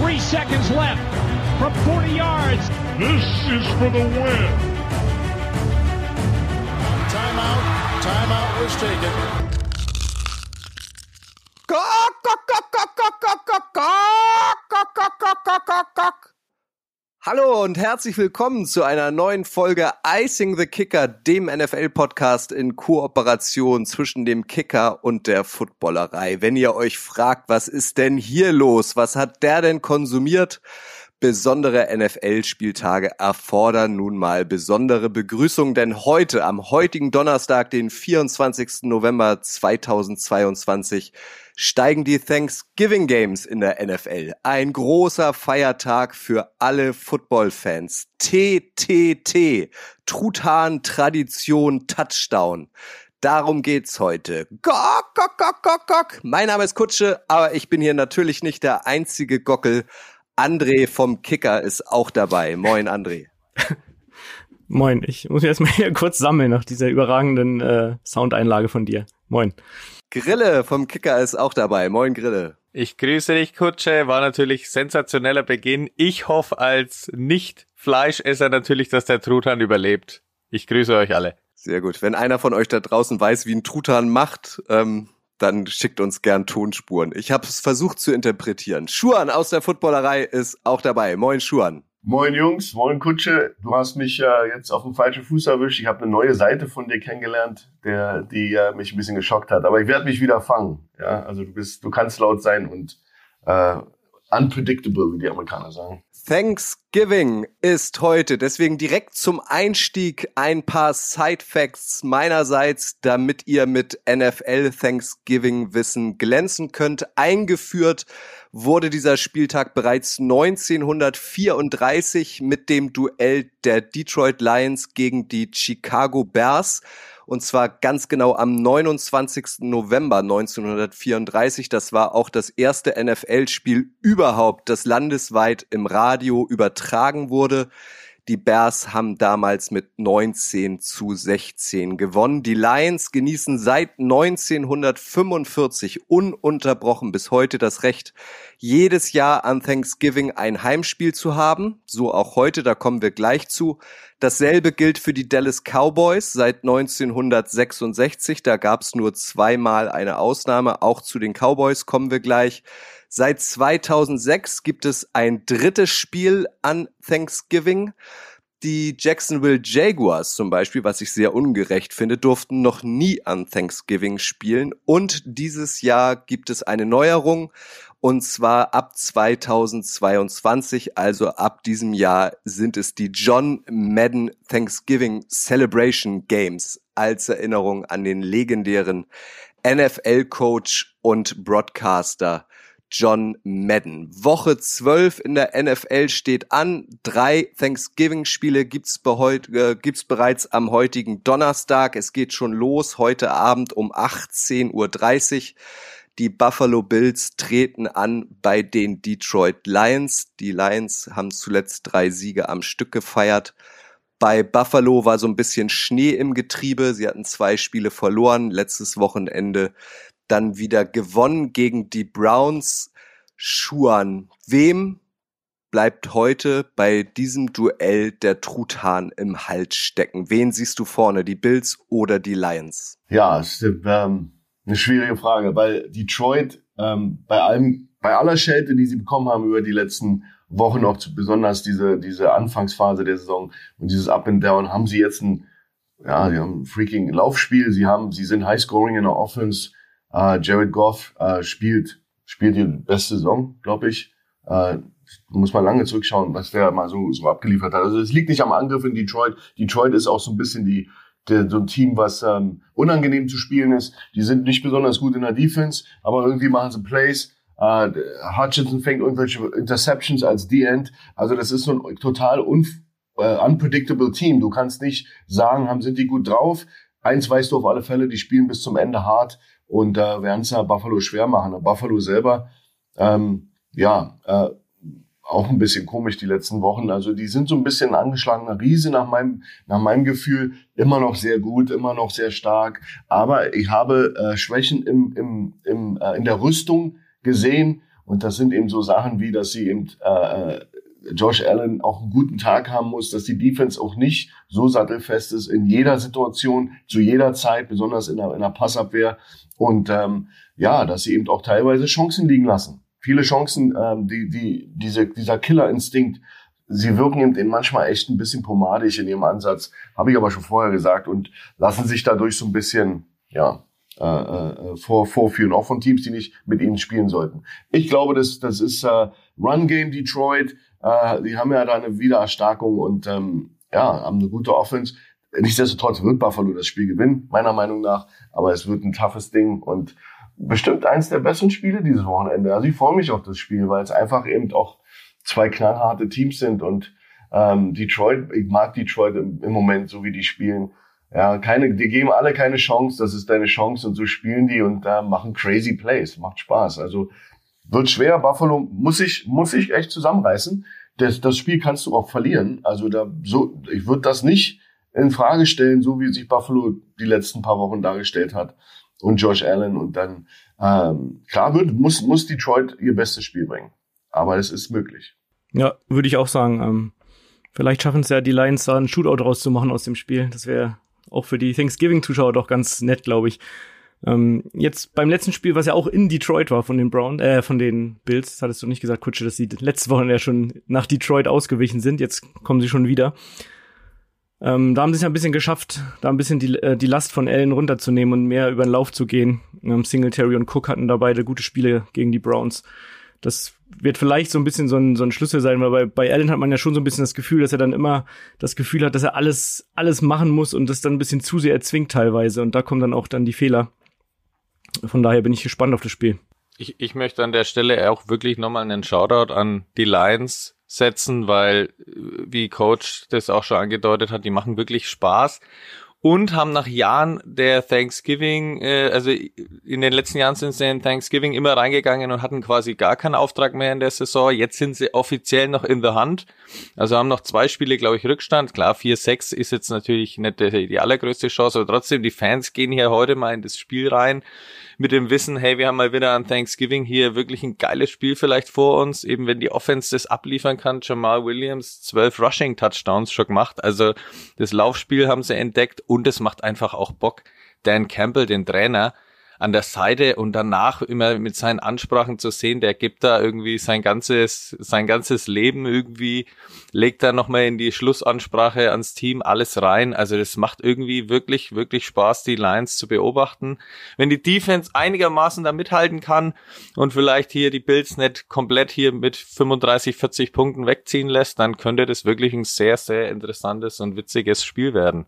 Three seconds left from 40 yards. This is for the win. Timeout. Timeout was taken. Hallo und herzlich willkommen zu einer neuen Folge Icing the Kicker, dem NFL-Podcast in Kooperation zwischen dem Kicker und der Footballerei. Wenn ihr euch fragt, was ist denn hier los? Was hat der denn konsumiert? Besondere NFL-Spieltage erfordern nun mal besondere Begrüßung, denn heute, am heutigen Donnerstag, den 24. November 2022, steigen die Thanksgiving Games in der NFL. Ein großer Feiertag für alle Football-Fans. TTT. Truthahn, Tradition, Touchdown. Darum geht's heute. Gok, gok, gok, gok, gok. Mein Name ist Kutsche, aber ich bin hier natürlich nicht der einzige Gockel. André vom Kicker ist auch dabei. Moin, André. Moin, ich muss mich erstmal hier kurz sammeln nach dieser überragenden äh, Soundeinlage von dir. Moin. Grille vom Kicker ist auch dabei. Moin, Grille. Ich grüße dich, Kutsche. War natürlich sensationeller Beginn. Ich hoffe als Nicht-Fleischesser natürlich, dass der Truthahn überlebt. Ich grüße euch alle. Sehr gut. Wenn einer von euch da draußen weiß, wie ein Truthahn macht, ähm, dann schickt uns gern Tonspuren. Ich habe es versucht zu interpretieren. Schuan aus der Footballerei ist auch dabei. Moin, Schuan. Moin Jungs, moin Kutsche. Du hast mich äh, jetzt auf dem falschen Fuß erwischt. Ich habe eine neue Seite von dir kennengelernt, der, die äh, mich ein bisschen geschockt hat. Aber ich werde mich wieder fangen. Ja, also du bist, du kannst laut sein und äh, unpredictable, wie die Amerikaner sagen. Thanksgiving ist heute, deswegen direkt zum Einstieg ein paar Side Facts meinerseits, damit ihr mit NFL Thanksgiving Wissen glänzen könnt. Eingeführt wurde dieser Spieltag bereits 1934 mit dem Duell der Detroit Lions gegen die Chicago Bears und zwar ganz genau am 29. November 1934. Das war auch das erste NFL-Spiel überhaupt, das landesweit im Radio übertragen wurde. Die Bears haben damals mit 19 zu 16 gewonnen. Die Lions genießen seit 1945 ununterbrochen bis heute das Recht, jedes Jahr an Thanksgiving ein Heimspiel zu haben. So auch heute, da kommen wir gleich zu. Dasselbe gilt für die Dallas Cowboys seit 1966. Da gab es nur zweimal eine Ausnahme. Auch zu den Cowboys kommen wir gleich. Seit 2006 gibt es ein drittes Spiel an Thanksgiving. Die Jacksonville Jaguars zum Beispiel, was ich sehr ungerecht finde, durften noch nie an Thanksgiving spielen. Und dieses Jahr gibt es eine Neuerung. Und zwar ab 2022, also ab diesem Jahr, sind es die John Madden Thanksgiving Celebration Games als Erinnerung an den legendären NFL-Coach und Broadcaster John Madden. Woche 12 in der NFL steht an. Drei Thanksgiving-Spiele gibt's, äh, gibt's bereits am heutigen Donnerstag. Es geht schon los heute Abend um 18.30 Uhr. Die Buffalo Bills treten an bei den Detroit Lions. Die Lions haben zuletzt drei Siege am Stück gefeiert. Bei Buffalo war so ein bisschen Schnee im Getriebe. Sie hatten zwei Spiele verloren. Letztes Wochenende dann wieder gewonnen gegen die Browns. Schuan, wem bleibt heute bei diesem Duell der Truthahn im Hals stecken? Wen siehst du vorne, die Bills oder die Lions? Ja, ist ähm, eine schwierige Frage, weil Detroit ähm, bei allem, bei aller Schelte, die sie bekommen haben über die letzten Wochen, auch besonders diese diese Anfangsphase der Saison und dieses Up and Down, haben sie jetzt ein ja, sie haben ein freaking Laufspiel, sie haben, sie sind High Scoring in der Offense, Uh, Jared Goff uh, spielt, spielt die beste Saison, glaube ich. Uh, muss man lange zurückschauen, was der mal so, so abgeliefert hat. Also es liegt nicht am Angriff in Detroit. Detroit ist auch so ein bisschen die, der, so ein Team, was ähm, unangenehm zu spielen ist. Die sind nicht besonders gut in der Defense, aber irgendwie machen sie Plays. Uh, Hutchinson fängt irgendwelche Interceptions als D-End. Also das ist so ein total un, uh, unpredictable Team. Du kannst nicht sagen, haben sind die gut drauf. Eins weißt du auf alle Fälle, die spielen bis zum Ende hart und da äh, werden es ja Buffalo schwer machen. Buffalo selber, ähm, ja, äh, auch ein bisschen komisch die letzten Wochen. Also die sind so ein bisschen angeschlagener Riese nach meinem, nach meinem Gefühl. Immer noch sehr gut, immer noch sehr stark. Aber ich habe äh, Schwächen im, im, im, äh, in der Rüstung gesehen. Und das sind eben so Sachen wie, dass sie eben äh, Josh Allen auch einen guten Tag haben muss, dass die Defense auch nicht so sattelfest ist in jeder Situation, zu jeder Zeit, besonders in der, in der Passabwehr. Und ähm, ja, dass sie eben auch teilweise Chancen liegen lassen. Viele Chancen, ähm, die, die, diese, dieser Killerinstinkt, sie wirken eben manchmal echt ein bisschen pomadisch in ihrem Ansatz, habe ich aber schon vorher gesagt, und lassen sich dadurch so ein bisschen, ja, äh, äh, vor, vorführen, auch von Teams, die nicht mit ihnen spielen sollten. Ich glaube, das, das ist äh, Run Game Detroit. Äh, die haben ja da eine Wiedererstarkung und ähm, ja, haben eine gute Offense. Nichtsdestotrotz wird Buffalo das Spiel gewinnen, meiner Meinung nach. Aber es wird ein toughes Ding und bestimmt eins der besten Spiele dieses Wochenende. Also ich freue mich auf das Spiel, weil es einfach eben auch zwei knallharte Teams sind und ähm, Detroit, ich mag Detroit im, im Moment, so wie die spielen. Ja, keine, die geben alle keine Chance, das ist deine Chance und so spielen die und äh, machen crazy Plays, macht Spaß. Also wird schwer, Buffalo muss sich muss sich echt zusammenreißen. Das, das Spiel kannst du auch verlieren. Also da so, ich würde das nicht in Frage stellen, so wie sich Buffalo die letzten paar Wochen dargestellt hat und Josh Allen und dann ähm, klar wird muss muss Detroit ihr bestes Spiel bringen, aber es ist möglich. Ja, würde ich auch sagen. Ähm, vielleicht schaffen es ja die Lions da einen Shootout rauszumachen aus dem Spiel. Das wäre auch für die Thanksgiving-Zuschauer doch ganz nett, glaube ich. Ähm, jetzt beim letzten Spiel, was ja auch in Detroit war von den Brown, äh, von den Bills, das hattest du nicht gesagt, Kutsche, dass sie letzte Woche ja schon nach Detroit ausgewichen sind. Jetzt kommen sie schon wieder. Ähm, da haben sie es ja ein bisschen geschafft, da ein bisschen die, äh, die Last von Allen runterzunehmen und mehr über den Lauf zu gehen. Ähm, Singletary und Cook hatten da beide gute Spiele gegen die Browns. Das wird vielleicht so ein bisschen so ein, so ein Schlüssel sein, weil bei, bei Allen hat man ja schon so ein bisschen das Gefühl, dass er dann immer das Gefühl hat, dass er alles, alles machen muss und das dann ein bisschen zu sehr erzwingt teilweise. Und da kommen dann auch dann die Fehler. Von daher bin ich gespannt auf das Spiel. Ich, ich möchte an der Stelle auch wirklich nochmal einen Shoutout an die Lions setzen, weil, wie Coach das auch schon angedeutet hat, die machen wirklich Spaß und haben nach Jahren der Thanksgiving, äh, also in den letzten Jahren sind sie in Thanksgiving immer reingegangen und hatten quasi gar keinen Auftrag mehr in der Saison. Jetzt sind sie offiziell noch in the Hand. Also haben noch zwei Spiele, glaube ich, Rückstand. Klar, 4-6 ist jetzt natürlich nicht die, die allergrößte Chance, aber trotzdem, die Fans gehen hier heute mal in das Spiel rein mit dem Wissen, hey, wir haben mal wieder an Thanksgiving hier wirklich ein geiles Spiel vielleicht vor uns, eben wenn die Offense das abliefern kann. Jamal Williams zwölf Rushing Touchdowns schon gemacht. Also das Laufspiel haben sie entdeckt und es macht einfach auch Bock. Dan Campbell, den Trainer, an der Seite und danach immer mit seinen Ansprachen zu sehen, der gibt da irgendwie sein ganzes, sein ganzes Leben irgendwie, legt da nochmal in die Schlussansprache ans Team alles rein. Also das macht irgendwie wirklich, wirklich Spaß, die Lions zu beobachten. Wenn die Defense einigermaßen da mithalten kann und vielleicht hier die Bills nicht komplett hier mit 35, 40 Punkten wegziehen lässt, dann könnte das wirklich ein sehr, sehr interessantes und witziges Spiel werden.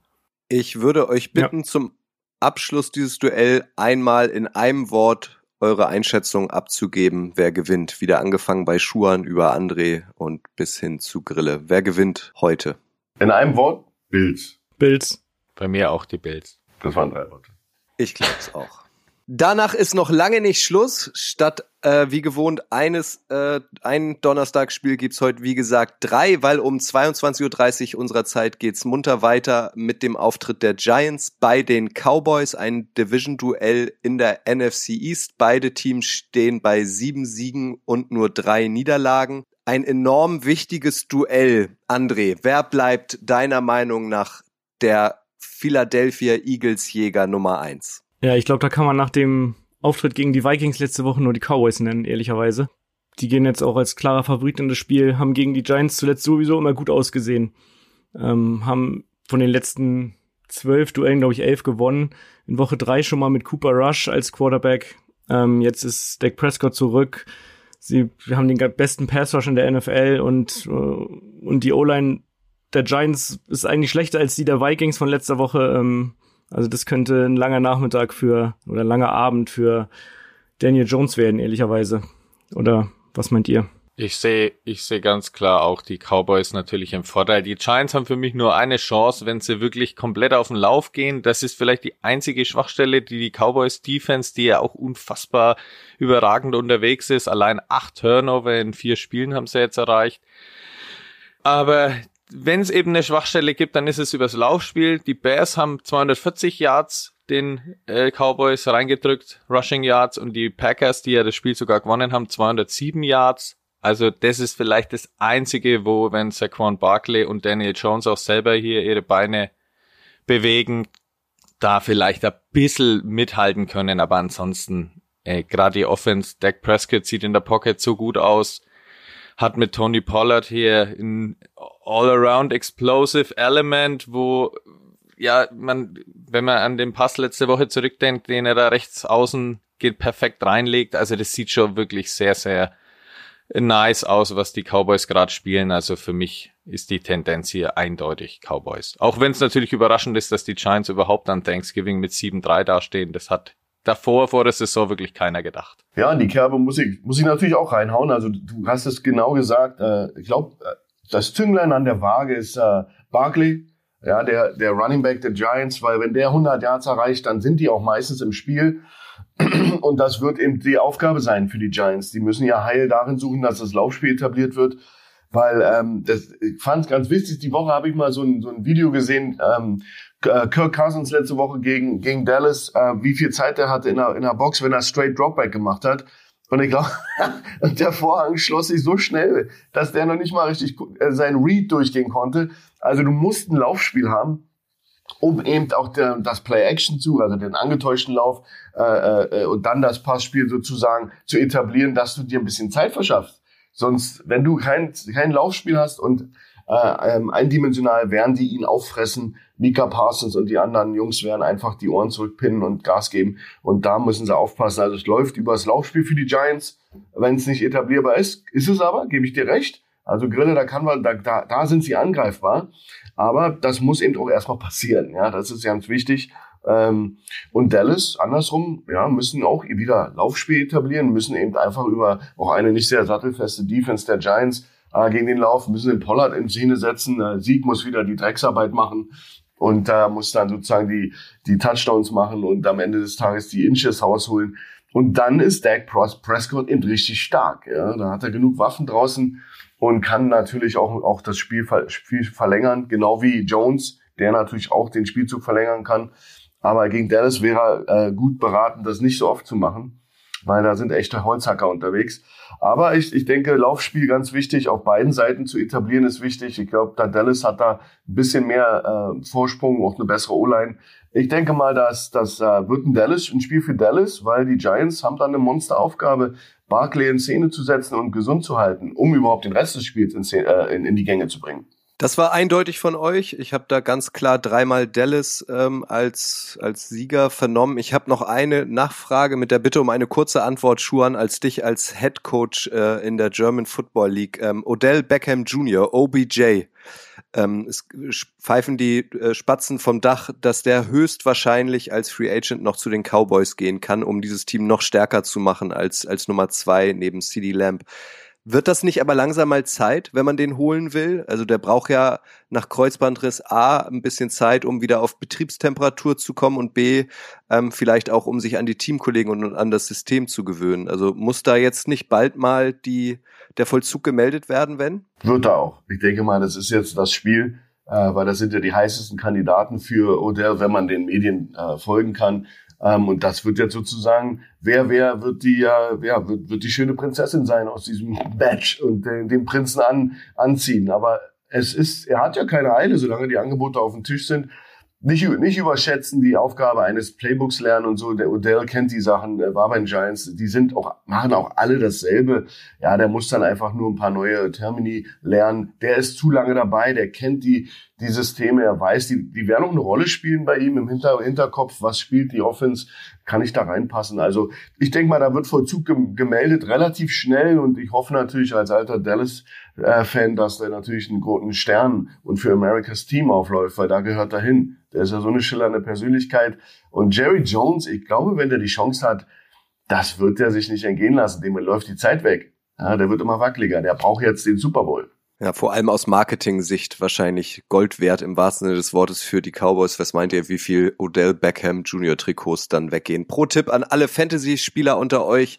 Ich würde euch bitten, ja. zum Abschluss dieses Duell einmal in einem Wort eure Einschätzung abzugeben, wer gewinnt. Wieder angefangen bei Schuhan über André und bis hin zu Grille. Wer gewinnt heute? In einem Wort? Bills. Bills. Bei mir auch die Bills. Das waren drei Worte. Ich glaube es auch. Danach ist noch lange nicht Schluss. Statt äh, wie gewohnt eines äh, ein Donnerstagsspiel gibt's heute wie gesagt drei, weil um 22:30 Uhr unserer Zeit geht's munter weiter mit dem Auftritt der Giants bei den Cowboys, ein Division-Duell in der NFC East. Beide Teams stehen bei sieben Siegen und nur drei Niederlagen. Ein enorm wichtiges Duell. André, wer bleibt deiner Meinung nach der Philadelphia Eagles Jäger Nummer eins? Ja, ich glaube, da kann man nach dem Auftritt gegen die Vikings letzte Woche nur die Cowboys nennen, ehrlicherweise. Die gehen jetzt auch als klarer Favorit in das Spiel, haben gegen die Giants zuletzt sowieso immer gut ausgesehen. Ähm, haben von den letzten zwölf Duellen, glaube ich, elf gewonnen. In Woche drei schon mal mit Cooper Rush als Quarterback. Ähm, jetzt ist Dak Prescott zurück. Sie haben den besten Pass Rush in der NFL und, äh, und die O-Line der Giants ist eigentlich schlechter als die der Vikings von letzter Woche. Ähm, also das könnte ein langer Nachmittag für oder ein langer Abend für Daniel Jones werden, ehrlicherweise. Oder was meint ihr? Ich sehe, ich sehe ganz klar auch die Cowboys natürlich im Vorteil. Die Giants haben für mich nur eine Chance, wenn sie wirklich komplett auf den Lauf gehen. Das ist vielleicht die einzige Schwachstelle, die die Cowboys Defense, die ja auch unfassbar überragend unterwegs ist. Allein acht Turnover in vier Spielen haben sie jetzt erreicht. Aber wenn es eben eine Schwachstelle gibt, dann ist es übers Laufspiel. Die Bears haben 240 Yards den äh, Cowboys reingedrückt, Rushing Yards und die Packers, die ja das Spiel sogar gewonnen haben, 207 Yards. Also das ist vielleicht das Einzige, wo, wenn Saquon Barkley und Daniel Jones auch selber hier ihre Beine bewegen, da vielleicht ein bisschen mithalten können, aber ansonsten äh, gerade die Offense, Dak Prescott sieht in der Pocket so gut aus, hat mit Tony Pollard hier ein all-around explosive Element, wo ja, man, wenn man an den Pass letzte Woche zurückdenkt, den er da rechts außen geht perfekt reinlegt, also das sieht schon wirklich sehr, sehr nice aus, was die Cowboys gerade spielen. Also für mich ist die Tendenz hier eindeutig Cowboys. Auch wenn es natürlich überraschend ist, dass die Giants überhaupt an Thanksgiving mit 7-3 dastehen. Das hat davor, vor der Saison wirklich keiner gedacht. Ja, in die Kerbe muss ich, muss ich natürlich auch reinhauen. Also du hast es genau gesagt. Äh, ich glaube, äh, das Zünglein an der Waage ist äh, Barkley, ja, der, der Running Back der Giants, weil wenn der 100 Yards erreicht, dann sind die auch meistens im Spiel. Und das wird eben die Aufgabe sein für die Giants. Die müssen ja heil darin suchen, dass das Laufspiel etabliert wird. Weil ähm, das, ich fand es ganz wichtig, die Woche habe ich mal so ein, so ein Video gesehen, ähm, äh, Kirk Cousins letzte Woche gegen, gegen Dallas, äh, wie viel Zeit er hatte in der, in der Box, wenn er straight Dropback gemacht hat. Und ich glaube, der Vorhang schloss sich so schnell, dass der noch nicht mal richtig äh, sein Read durchgehen konnte. Also du musst ein Laufspiel haben um eben auch der, das Play-Action zu, also den angetäuschten Lauf äh, äh, und dann das Passspiel sozusagen zu etablieren, dass du dir ein bisschen Zeit verschaffst. Sonst, wenn du kein, kein Laufspiel hast und äh, ähm, eindimensional werden die ihn auffressen, Mika Parsons und die anderen Jungs werden einfach die Ohren zurückpinnen und Gas geben und da müssen sie aufpassen. Also es läuft über das Laufspiel für die Giants, wenn es nicht etablierbar ist, ist es aber, gebe ich dir recht. Also Grille, da kann man, da, da, da sind sie angreifbar. Aber das muss eben auch erstmal passieren. Ja, das ist ganz wichtig. Ähm, und Dallas, andersrum, ja, müssen auch wieder Laufspiel etablieren, müssen eben einfach über auch eine nicht sehr sattelfeste Defense der Giants äh, gegen den Lauf, müssen den Pollard in Szene setzen. Äh, Sieg muss wieder die Drecksarbeit machen und da muss dann sozusagen die, die Touchdowns machen und am Ende des Tages die Inches rausholen. Und dann ist Dak Prescott eben richtig stark. Ja? Da hat er genug Waffen draußen, und kann natürlich auch, auch das Spiel, Spiel verlängern, genau wie Jones, der natürlich auch den Spielzug verlängern kann. Aber gegen Dallas wäre er äh, gut beraten, das nicht so oft zu machen, weil da sind echte Holzhacker unterwegs. Aber ich, ich denke, Laufspiel ganz wichtig, auf beiden Seiten zu etablieren ist wichtig. Ich glaube, da Dallas hat da ein bisschen mehr äh, Vorsprung, auch eine bessere O-Line. Ich denke mal, dass das äh, wird ein Dallas, ein Spiel für Dallas, weil die Giants haben dann eine Monsteraufgabe, Barkley in Szene zu setzen und gesund zu halten, um überhaupt den Rest des Spiels in, Szene, äh, in, in die Gänge zu bringen. Das war eindeutig von euch. Ich habe da ganz klar dreimal Dallas ähm, als, als Sieger vernommen. Ich habe noch eine Nachfrage mit der Bitte um eine kurze Antwort, Schuan, als dich als Head Coach äh, in der German Football League. Ähm, Odell Beckham Jr., OBJ. Ähm, es pfeifen die äh, Spatzen vom Dach, dass der höchstwahrscheinlich als Free Agent noch zu den Cowboys gehen kann, um dieses Team noch stärker zu machen als, als Nummer zwei neben CD Lamb. Wird das nicht aber langsam mal Zeit, wenn man den holen will? Also der braucht ja nach Kreuzbandriss A ein bisschen Zeit, um wieder auf Betriebstemperatur zu kommen und B ähm, vielleicht auch, um sich an die Teamkollegen und an das System zu gewöhnen. Also muss da jetzt nicht bald mal die, der Vollzug gemeldet werden, wenn? Wird er auch. Ich denke mal, das ist jetzt das Spiel, äh, weil das sind ja die heißesten Kandidaten für Odell, wenn man den Medien äh, folgen kann. Ähm, und das wird jetzt sozusagen, wer, wer wird die, ja, wird, wird die schöne Prinzessin sein aus diesem Badge und den, den Prinzen an, anziehen. Aber es ist, er hat ja keine Eile, solange die Angebote auf dem Tisch sind nicht, nicht überschätzen, die Aufgabe eines Playbooks lernen und so. Der Odell kennt die Sachen, war bei den Giants, die sind auch, machen auch alle dasselbe. Ja, der muss dann einfach nur ein paar neue Termini lernen. Der ist zu lange dabei, der kennt die, die Systeme, er weiß, die, die werden auch eine Rolle spielen bei ihm im Hinter, Hinterkopf. Was spielt die Offense? Kann ich da reinpassen? Also, ich denke mal, da wird Vollzug gemeldet relativ schnell und ich hoffe natürlich als alter Dallas-Fan, dass der natürlich einen großen Stern und für Americas Team aufläuft, weil da gehört er hin. Der ist ja so eine schillernde Persönlichkeit. Und Jerry Jones, ich glaube, wenn der die Chance hat, das wird er sich nicht entgehen lassen. Dem läuft die Zeit weg. Ja, der wird immer wackeliger. Der braucht jetzt den Super Bowl. Ja, vor allem aus Marketing-Sicht wahrscheinlich Gold wert im wahrsten Sinne des Wortes für die Cowboys. Was meint ihr, wie viel Odell Beckham Junior Trikots dann weggehen? Pro Tipp an alle Fantasy-Spieler unter euch.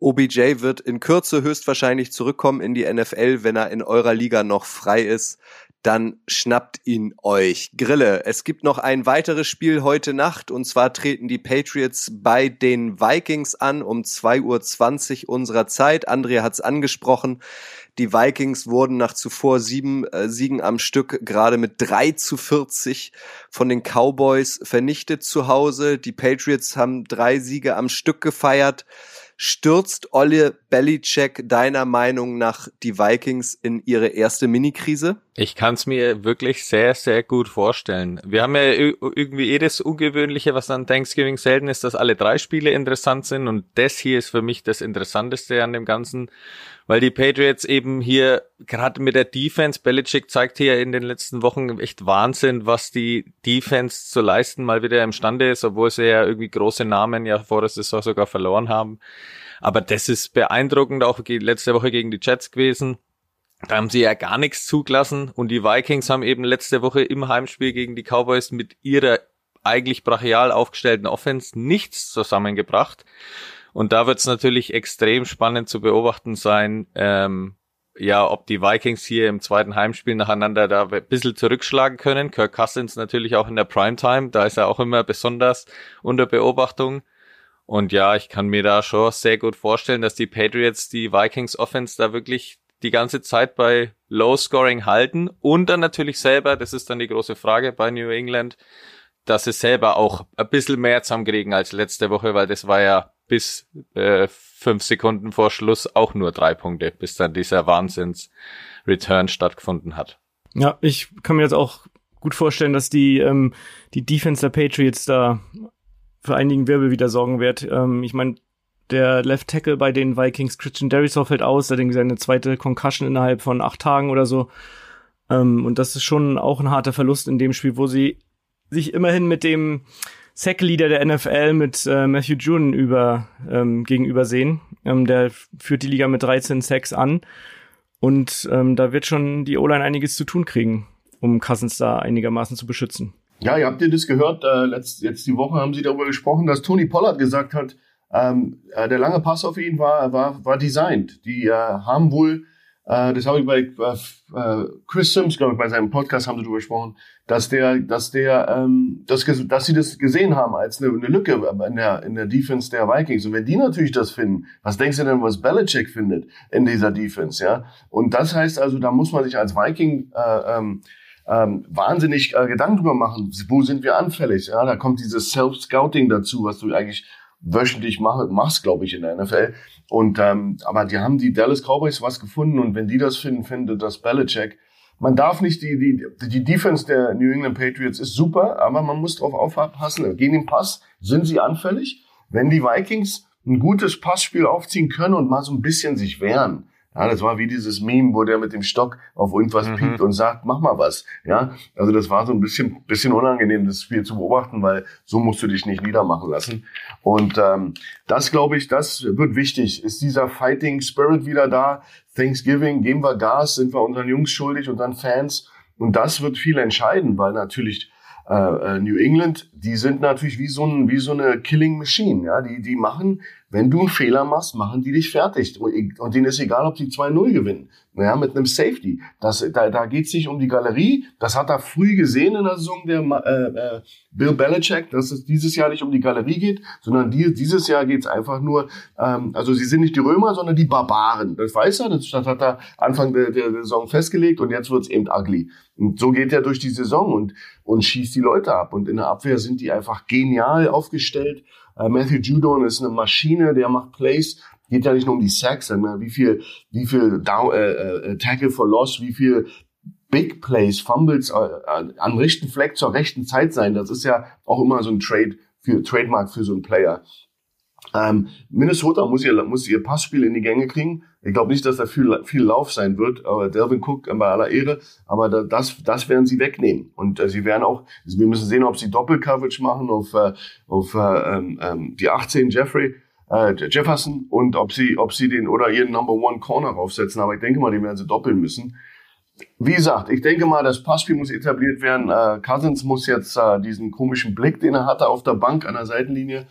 OBJ wird in Kürze höchstwahrscheinlich zurückkommen in die NFL, wenn er in eurer Liga noch frei ist dann schnappt ihn euch. Grille, es gibt noch ein weiteres Spiel heute Nacht und zwar treten die Patriots bei den Vikings an um 2.20 Uhr unserer Zeit. Andrea hat es angesprochen. Die Vikings wurden nach zuvor sieben äh, Siegen am Stück gerade mit 3 zu 40 von den Cowboys vernichtet zu Hause. Die Patriots haben drei Siege am Stück gefeiert. Stürzt Olle Belichick deiner Meinung nach die Vikings in ihre erste Mini-Krise? Ich kann es mir wirklich sehr, sehr gut vorstellen. Wir haben ja irgendwie eh das Ungewöhnliche, was an Thanksgiving selten ist, dass alle drei Spiele interessant sind und das hier ist für mich das Interessanteste an dem Ganzen, weil die Patriots eben hier gerade mit der Defense, Belichick zeigt hier in den letzten Wochen echt Wahnsinn, was die Defense zu leisten mal wieder imstande ist, obwohl sie ja irgendwie große Namen ja vor der Saison sogar verloren haben. Aber das ist beeindruckend, auch letzte Woche gegen die Jets gewesen. Da haben sie ja gar nichts zugelassen und die Vikings haben eben letzte Woche im Heimspiel gegen die Cowboys mit ihrer eigentlich brachial aufgestellten Offense nichts zusammengebracht. Und da wird es natürlich extrem spannend zu beobachten sein, ähm, ja, ob die Vikings hier im zweiten Heimspiel nacheinander da ein bisschen zurückschlagen können. Kirk Cousins natürlich auch in der Primetime, da ist er auch immer besonders unter Beobachtung. Und ja, ich kann mir da schon sehr gut vorstellen, dass die Patriots die Vikings Offense da wirklich die ganze Zeit bei Low Scoring halten und dann natürlich selber, das ist dann die große Frage bei New England, dass sie selber auch ein bisschen mehr zusammenkriegen als letzte Woche, weil das war ja bis äh, fünf Sekunden vor Schluss auch nur drei Punkte, bis dann dieser Wahnsinns-Return stattgefunden hat. Ja, ich kann mir jetzt auch gut vorstellen, dass die, ähm, die Defense der Patriots da für einigen Wirbel wieder sorgen wird. Ähm, ich meine, der Left Tackle bei den Vikings, Christian Derisor, fällt aus, er hat seine zweite Concussion innerhalb von acht Tagen oder so. Ähm, und das ist schon auch ein harter Verlust in dem Spiel, wo sie sich immerhin mit dem Sack-Leader der NFL mit äh, Matthew June über, ähm, gegenüber sehen. Ähm, der führt die Liga mit 13 Sacks an. Und ähm, da wird schon die O-Line einiges zu tun kriegen, um Cousins da einigermaßen zu beschützen. Ja, ihr habt ihr das gehört? Äh, letzt, jetzt die Woche haben sie darüber gesprochen, dass Tony Pollard gesagt hat, ähm, äh, der lange Pass auf ihn war, war, war designt. Die äh, haben wohl, äh, das habe ich bei äh, Chris Sims, glaube ich, bei seinem Podcast haben sie darüber gesprochen, dass der, dass der, ähm, dass, dass sie das gesehen haben als eine, eine Lücke in der, in der Defense der Vikings. Und wenn die natürlich das finden, was denkst du denn, was Belichick findet in dieser Defense, ja? Und das heißt also, da muss man sich als Viking äh, ähm, ähm, wahnsinnig äh, Gedanken drüber machen. Wo sind wir anfällig? Ja, da kommt dieses Self-Scouting dazu, was du eigentlich wöchentlich mach, machst, glaube ich, in der NFL. Und ähm, aber die haben die Dallas Cowboys was gefunden und wenn die das finden, findet das Belichick. Man darf nicht die die die Defense der New England Patriots ist super, aber man muss darauf aufpassen. Gegen den Pass sind sie anfällig. Wenn die Vikings ein gutes Passspiel aufziehen können und mal so ein bisschen sich wehren, ja, das war wie dieses Meme, wo der mit dem Stock auf irgendwas mhm. piekt und sagt, mach mal was. Ja, also das war so ein bisschen, bisschen unangenehm, das Spiel zu beobachten, weil so musst du dich nicht niedermachen lassen. Und ähm, das, glaube ich, das wird wichtig. Ist dieser Fighting Spirit wieder da? Thanksgiving, geben wir Gas, sind wir unseren Jungs schuldig und dann Fans. Und das wird viel entscheiden, weil natürlich äh, äh New England, die sind natürlich wie so, ein, wie so eine Killing Machine. Ja, die, die machen wenn du einen Fehler machst, machen die dich fertig. Und denen ist egal, ob die 2-0 gewinnen. Naja, mit einem Safety. Das, da da geht es nicht um die Galerie. Das hat er früh gesehen in der Saison, der äh, äh, Bill Belichick, dass es dieses Jahr nicht um die Galerie geht, sondern die, dieses Jahr geht es einfach nur, ähm, also sie sind nicht die Römer, sondern die Barbaren. Das weiß er, das, das hat er Anfang der, der Saison festgelegt und jetzt wird's eben ugly. Und so geht er durch die Saison und, und schießt die Leute ab. Und in der Abwehr sind die einfach genial aufgestellt. Äh, Matthew Judon ist eine Maschine, der macht Plays. Geht ja nicht nur um die Sacks, sondern wie viel, wie viel Down, äh, äh, Tackle for Loss, wie viel Big Plays, Fumbles äh, am rechten Fleck zur rechten Zeit sein. Das ist ja auch immer so ein Trade für Trademark für so einen Player. Ähm, Minnesota muss ihr, muss ihr Passspiel in die Gänge kriegen. Ich glaube nicht, dass da viel, viel Lauf sein wird, aber Delvin Cook äh, bei aller Ehre, aber da, das, das werden sie wegnehmen. Und äh, sie werden auch, wir müssen sehen, ob sie Doppelcoverage machen auf, äh, auf äh, ähm, ähm die 18 Jeffrey, äh, Jefferson und ob sie, ob sie den oder ihren Number One Corner aufsetzen. Aber ich denke mal, die werden sie doppeln müssen. Wie gesagt, ich denke mal, das Passspiel muss etabliert werden. Äh, Cousins muss jetzt äh, diesen komischen Blick, den er hatte auf der Bank an der Seitenlinie,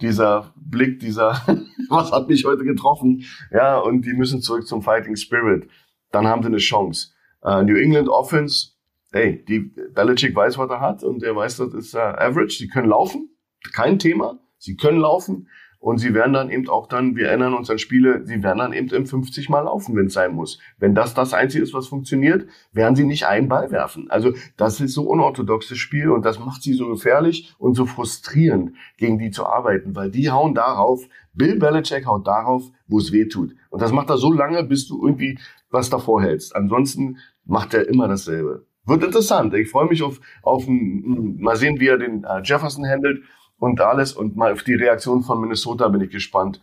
dieser Blick, dieser, was hat mich heute getroffen? Ja, und die müssen zurück zum Fighting Spirit. Dann haben sie eine Chance. äh, New England Offense, hey, die Belichick weiß, was er hat und er weiß, das ist äh, Average. Sie können laufen, kein Thema. Sie können laufen. Und sie werden dann eben auch dann, wir erinnern uns an Spiele, sie werden dann eben im 50 Mal laufen, wenn es sein muss. Wenn das das Einzige ist, was funktioniert, werden sie nicht einen Ball werfen. Also das ist so unorthodoxes Spiel und das macht sie so gefährlich und so frustrierend, gegen die zu arbeiten, weil die hauen darauf, Bill Belichick haut darauf, wo es weh tut. Und das macht er so lange, bis du irgendwie was davor hältst. Ansonsten macht er immer dasselbe. Wird interessant. Ich freue mich auf, auf ein, mal sehen, wie er den äh, Jefferson handelt und alles. Und mal auf die Reaktion von Minnesota bin ich gespannt,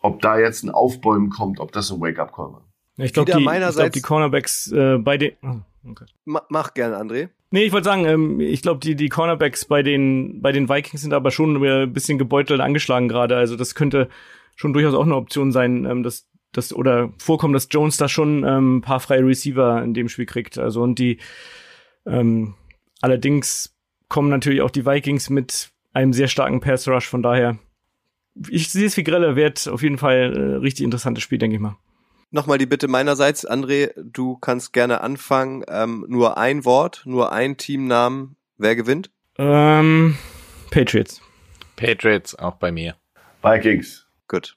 ob da jetzt ein Aufbäumen kommt, ob das ein Wake-up-Call war. Ich glaube, die, ich glaub, die Cornerbacks äh, bei den. Oh, okay. Mach gerne, André. Nee, ich wollte sagen, ähm, ich glaube, die, die Cornerbacks bei den, bei den Vikings sind aber schon ein bisschen gebeutelt angeschlagen gerade. Also das könnte schon durchaus auch eine Option sein, ähm, dass das oder vorkommen, dass Jones da schon ähm, ein paar freie Receiver in dem Spiel kriegt. Also und die ähm, allerdings kommen natürlich auch die Vikings mit einem sehr starken Pass Rush. Von daher, ich sehe es wie Grelle, wird auf jeden Fall äh, richtig interessantes Spiel, denke ich mal. Nochmal die Bitte meinerseits, André, du kannst gerne anfangen. Ähm, nur ein Wort, nur ein Teamnamen. Wer gewinnt? Ähm, Patriots. Patriots, auch bei mir. Vikings. Gut.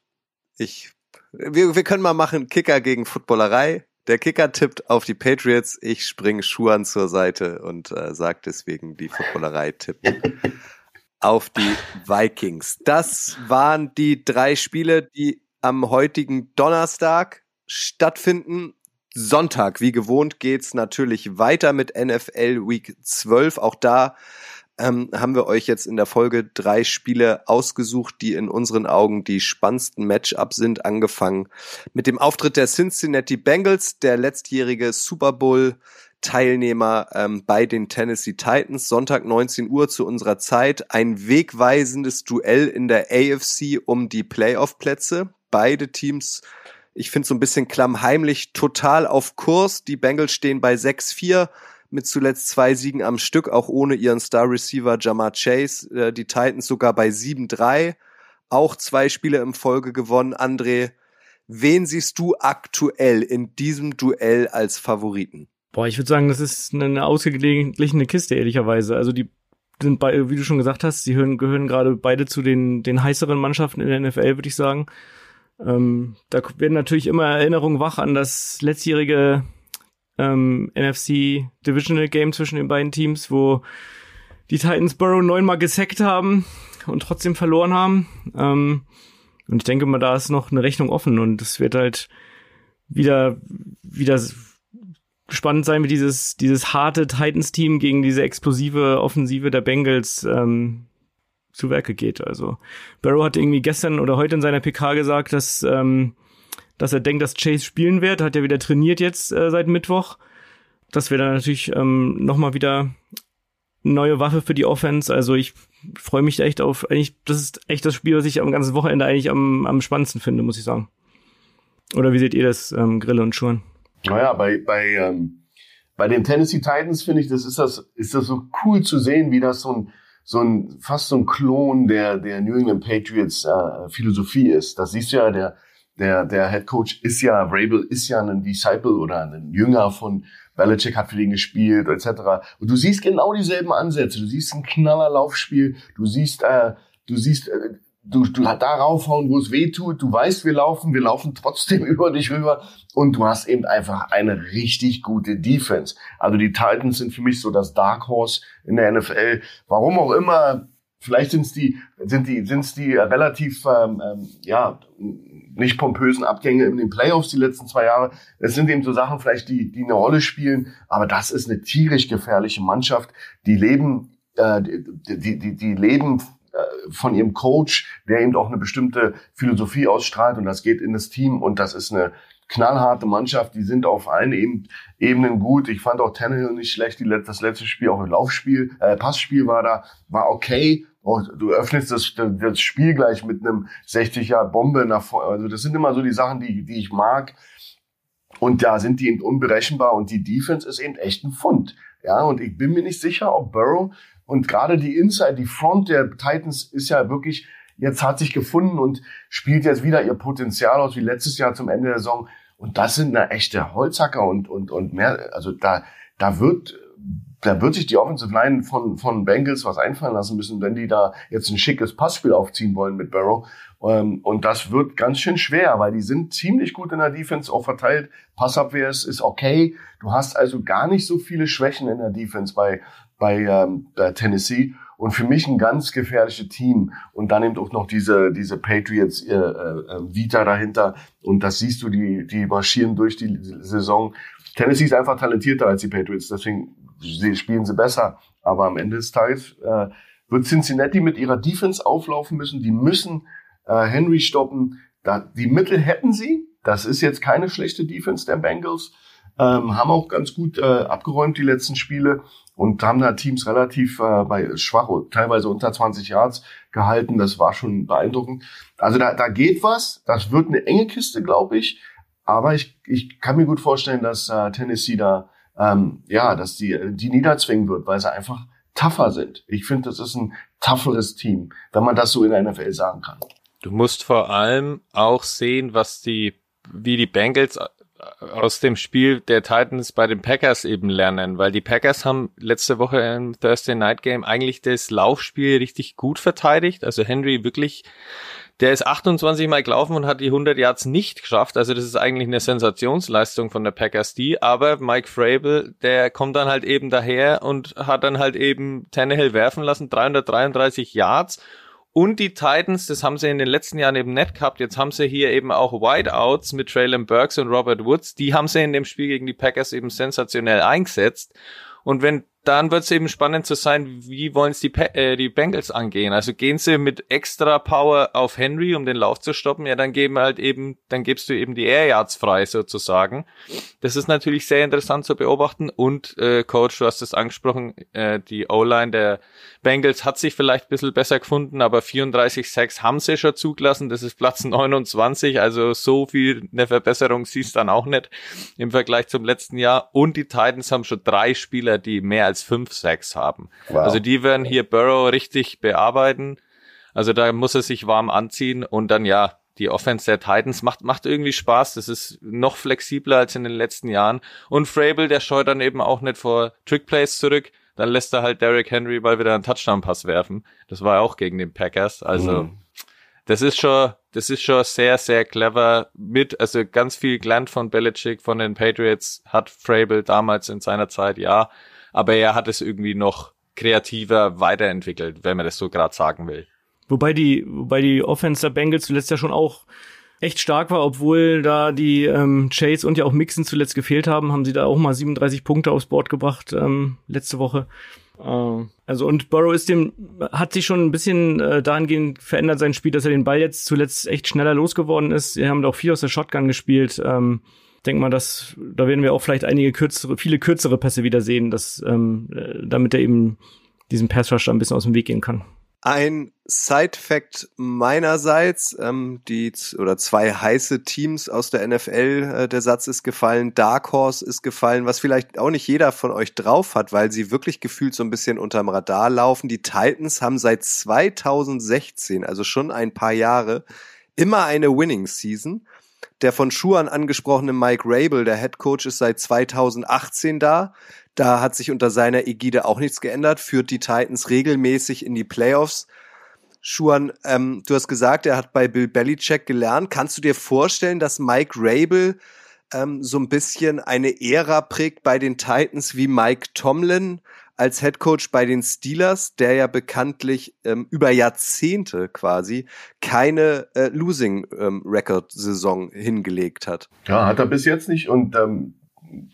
Ich, wir, wir können mal machen Kicker gegen Footballerei. Der Kicker tippt auf die Patriots. Ich spring Schuhan zur Seite und äh, sag deswegen die Footballerei tippt auf die Vikings. Das waren die drei Spiele, die am heutigen Donnerstag stattfinden. Sonntag, wie gewohnt, geht's natürlich weiter mit NFL Week 12. Auch da ähm, haben wir euch jetzt in der Folge drei Spiele ausgesucht, die in unseren Augen die spannendsten Matchups sind. Angefangen mit dem Auftritt der Cincinnati Bengals, der letztjährige Super Bowl Teilnehmer ähm, bei den Tennessee Titans. Sonntag 19 Uhr zu unserer Zeit. Ein wegweisendes Duell in der AFC um die Playoff-Plätze. Beide Teams, ich finde so ein bisschen klammheimlich, total auf Kurs. Die Bengals stehen bei 6-4 mit zuletzt zwei Siegen am Stück, auch ohne ihren Star-Receiver Jamar Chase. Äh, die Titans sogar bei 7-3. Auch zwei Spiele im Folge gewonnen. André, wen siehst du aktuell in diesem Duell als Favoriten? Boah, ich würde sagen, das ist eine ausgeglichene Kiste, ehrlicherweise. Also die sind bei, wie du schon gesagt hast, sie gehören, gehören gerade beide zu den, den heißeren Mannschaften in der NFL, würde ich sagen. Ähm, da werden natürlich immer Erinnerungen wach an das letztjährige ähm, NFC Divisional Game zwischen den beiden Teams, wo die Titans Burrow neunmal gesackt haben und trotzdem verloren haben. Ähm, und ich denke mal, da ist noch eine Rechnung offen und es wird halt wieder, wieder spannend sein, wie dieses, dieses harte Titans-Team gegen diese explosive Offensive der Bengals ähm, zu Werke geht. Also Barrow hat irgendwie gestern oder heute in seiner PK gesagt, dass, ähm, dass er denkt, dass Chase spielen wird. Hat ja wieder trainiert jetzt äh, seit Mittwoch. Das wäre dann natürlich ähm, nochmal wieder neue Waffe für die Offense. Also ich freue mich echt auf, eigentlich, das ist echt das Spiel, was ich am ganzen Wochenende eigentlich am, am spannendsten finde, muss ich sagen. Oder wie seht ihr das, ähm, Grille und Schuhen? Naja, bei, bei, ähm, bei den Tennessee Titans finde ich, das ist das, ist das so cool zu sehen, wie das so ein, so ein, fast so ein Klon der, der New England Patriots äh, Philosophie ist. Das siehst du ja, der, der, der Head Coach ist ja, Rabel ist ja ein Disciple oder ein Jünger von Belichick hat für den gespielt, etc. Und du siehst genau dieselben Ansätze. Du siehst ein knaller Laufspiel, du siehst, äh, du siehst äh, du, du da raufhauen, wo es weh tut. Du weißt, wir laufen, wir laufen trotzdem über dich rüber und du hast eben einfach eine richtig gute Defense. Also die Titans sind für mich so das Dark Horse in der NFL. Warum auch immer, vielleicht sind's die, sind die, sind's die relativ, ähm, ähm, ja, nicht pompösen Abgänge in den Playoffs die letzten zwei Jahre. Es sind eben so Sachen vielleicht, die, die eine Rolle spielen. Aber das ist eine tierisch gefährliche Mannschaft. Die leben, äh, die, die, die, leben äh, von ihrem Coach, der eben auch eine bestimmte Philosophie ausstrahlt und das geht in das Team und das ist eine knallharte Mannschaft, die sind auf allen Ebenen gut. Ich fand auch Tannehill nicht schlecht, die, das letzte Spiel, auch ein Laufspiel, äh, Passspiel war da, war okay. Oh, du öffnest das, das Spiel gleich mit einem 60 Jahr Bombe nach vorne. Also das sind immer so die Sachen, die, die ich mag. Und da sind die eben unberechenbar und die Defense ist eben echt ein Fund. Ja, und ich bin mir nicht sicher, ob Burrow und gerade die Inside, die Front der Titans ist ja wirklich, jetzt hat sich gefunden und spielt jetzt wieder ihr Potenzial aus wie letztes Jahr zum Ende der Saison. Und das sind eine echte Holzhacker und, und, und mehr, also da, da wird, da wird sich die Offensive Line von, von Bengals was einfallen lassen müssen, wenn die da jetzt ein schickes Passspiel aufziehen wollen mit Barrow. Ähm, und das wird ganz schön schwer, weil die sind ziemlich gut in der Defense auch verteilt. Passabwehr ist, ist okay. Du hast also gar nicht so viele Schwächen in der Defense bei, bei, ähm, Tennessee. Und für mich ein ganz gefährliches Team. Und dann eben auch noch diese, diese Patriots äh, äh, Vita dahinter. Und das siehst du, die, die marschieren durch die Saison. Tennessee ist einfach talentierter als die Patriots, deswegen spielen sie besser. Aber am Ende des Tages äh, wird Cincinnati mit ihrer Defense auflaufen müssen. Die müssen äh, Henry stoppen. Da, die Mittel hätten sie. Das ist jetzt keine schlechte Defense der Bengals. Ähm, haben auch ganz gut äh, abgeräumt die letzten Spiele und haben da Teams relativ äh, bei schwach, teilweise unter 20 Yards gehalten. Das war schon beeindruckend. Also da, da geht was. Das wird eine enge Kiste, glaube ich. Aber ich, ich kann mir gut vorstellen, dass äh, Tennessee da ähm, ja, dass die die niederzwingen wird, weil sie einfach tougher sind. Ich finde, das ist ein tougheres Team, wenn man das so in der NFL sagen kann. Du musst vor allem auch sehen, was die, wie die Bengals aus dem Spiel der Titans bei den Packers eben lernen, weil die Packers haben letzte Woche im Thursday Night Game eigentlich das Laufspiel richtig gut verteidigt. Also Henry wirklich, der ist 28 Mal gelaufen und hat die 100 Yards nicht geschafft. Also das ist eigentlich eine Sensationsleistung von der Packers die. Aber Mike Frabel, der kommt dann halt eben daher und hat dann halt eben Tannehill werfen lassen, 333 Yards und die Titans, das haben sie in den letzten Jahren eben nicht gehabt. Jetzt haben sie hier eben auch Wideouts mit Traylon Burks und Robert Woods. Die haben sie in dem Spiel gegen die Packers eben sensationell eingesetzt. Und wenn dann wird es eben spannend zu sein, wie wollen es die, äh, die Bengals angehen. Also gehen sie mit extra Power auf Henry, um den Lauf zu stoppen, ja, dann geben halt eben, dann gibst du eben die Air Yards frei sozusagen. Das ist natürlich sehr interessant zu beobachten. Und äh, Coach, du hast es angesprochen, äh, die O-Line der Bengals hat sich vielleicht ein bisschen besser gefunden, aber 34 Sacks haben sie schon zugelassen. Das ist Platz 29, also so viel eine Verbesserung siehst dann auch nicht im Vergleich zum letzten Jahr. Und die Titans haben schon drei Spieler, die mehr als fünf Sacks haben. Wow. Also die werden hier Burrow richtig bearbeiten. Also da muss er sich warm anziehen und dann ja, die Offense der Titans macht, macht irgendwie Spaß. Das ist noch flexibler als in den letzten Jahren. Und Frabel, der scheut dann eben auch nicht vor Trickplays zurück dann lässt er halt Derrick Henry mal wieder einen Touchdown-Pass werfen. Das war auch gegen den Packers. Also mhm. das ist schon, das ist schon sehr, sehr clever mit, also ganz viel gelernt von Belichick, von den Patriots, hat Frabel damals in seiner Zeit, ja. Aber er hat es irgendwie noch kreativer weiterentwickelt, wenn man das so gerade sagen will. Wobei die, wobei die Offense der Bengals zuletzt ja schon auch echt stark war, obwohl da die ähm, Chase und ja auch Mixon zuletzt gefehlt haben, haben sie da auch mal 37 Punkte aufs Board gebracht ähm, letzte Woche. Äh, also und Burrow ist dem hat sich schon ein bisschen äh, dahingehend verändert sein Spiel, dass er den Ball jetzt zuletzt echt schneller losgeworden ist. Sie haben da auch viel aus der Shotgun gespielt. Ähm, denk mal, dass da werden wir auch vielleicht einige kürzere, viele kürzere Pässe wieder sehen, dass ähm, äh, damit er eben diesen Pass Rush ein bisschen aus dem Weg gehen kann. Ein Side-Fact meinerseits, ähm, die oder zwei heiße Teams aus der NFL, äh, der Satz ist gefallen, Dark Horse ist gefallen, was vielleicht auch nicht jeder von euch drauf hat, weil sie wirklich gefühlt so ein bisschen unterm Radar laufen. Die Titans haben seit 2016, also schon ein paar Jahre, immer eine Winning Season. Der von Schuhan angesprochene Mike Rabel, der Head Coach, ist seit 2018 da. Da hat sich unter seiner Ägide auch nichts geändert, führt die Titans regelmäßig in die Playoffs. Schuan, ähm, du hast gesagt, er hat bei Bill Belichick gelernt. Kannst du dir vorstellen, dass Mike Rabel ähm, so ein bisschen eine Ära prägt bei den Titans wie Mike Tomlin als Head Coach bei den Steelers, der ja bekanntlich ähm, über Jahrzehnte quasi keine äh, Losing ähm, Record Saison hingelegt hat. Ja, hat er bis jetzt nicht und ähm,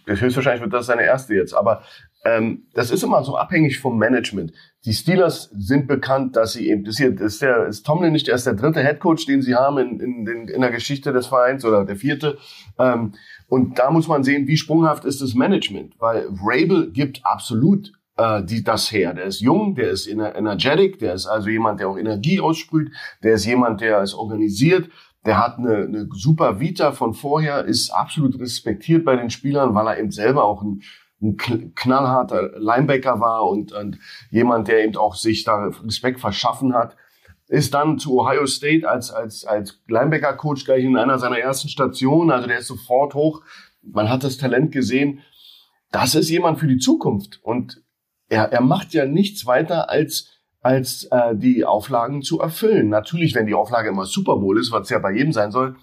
höchstwahrscheinlich wird das seine erste jetzt. Aber ähm, das ist immer so abhängig vom Management. Die Steelers sind bekannt, dass sie eben, das hier ist der ist Tomlin nicht erst der dritte Headcoach, den sie haben in, in, in, in der Geschichte des Vereins oder der vierte. Ähm, und da muss man sehen, wie sprunghaft ist das Management, weil Rabel gibt absolut äh, die, das her. Der ist jung, der ist energetic, der ist also jemand, der auch Energie aussprüht, der ist jemand, der ist organisiert, der hat eine, eine super Vita von vorher, ist absolut respektiert bei den Spielern, weil er eben selber auch ein, ein knallharter Linebacker war und, und jemand, der eben auch sich da Respekt verschaffen hat. ist dann zu Ohio State als, als, als Linebacker-Coach gleich in einer seiner ersten Stationen. Also der ist sofort hoch. Man hat das Talent gesehen. Das ist jemand für die Zukunft. Und er, er macht ja nichts weiter als als äh, die Auflagen zu erfüllen. Natürlich, wenn die Auflage immer Super Bowl ist, was ja bei jedem sein soll,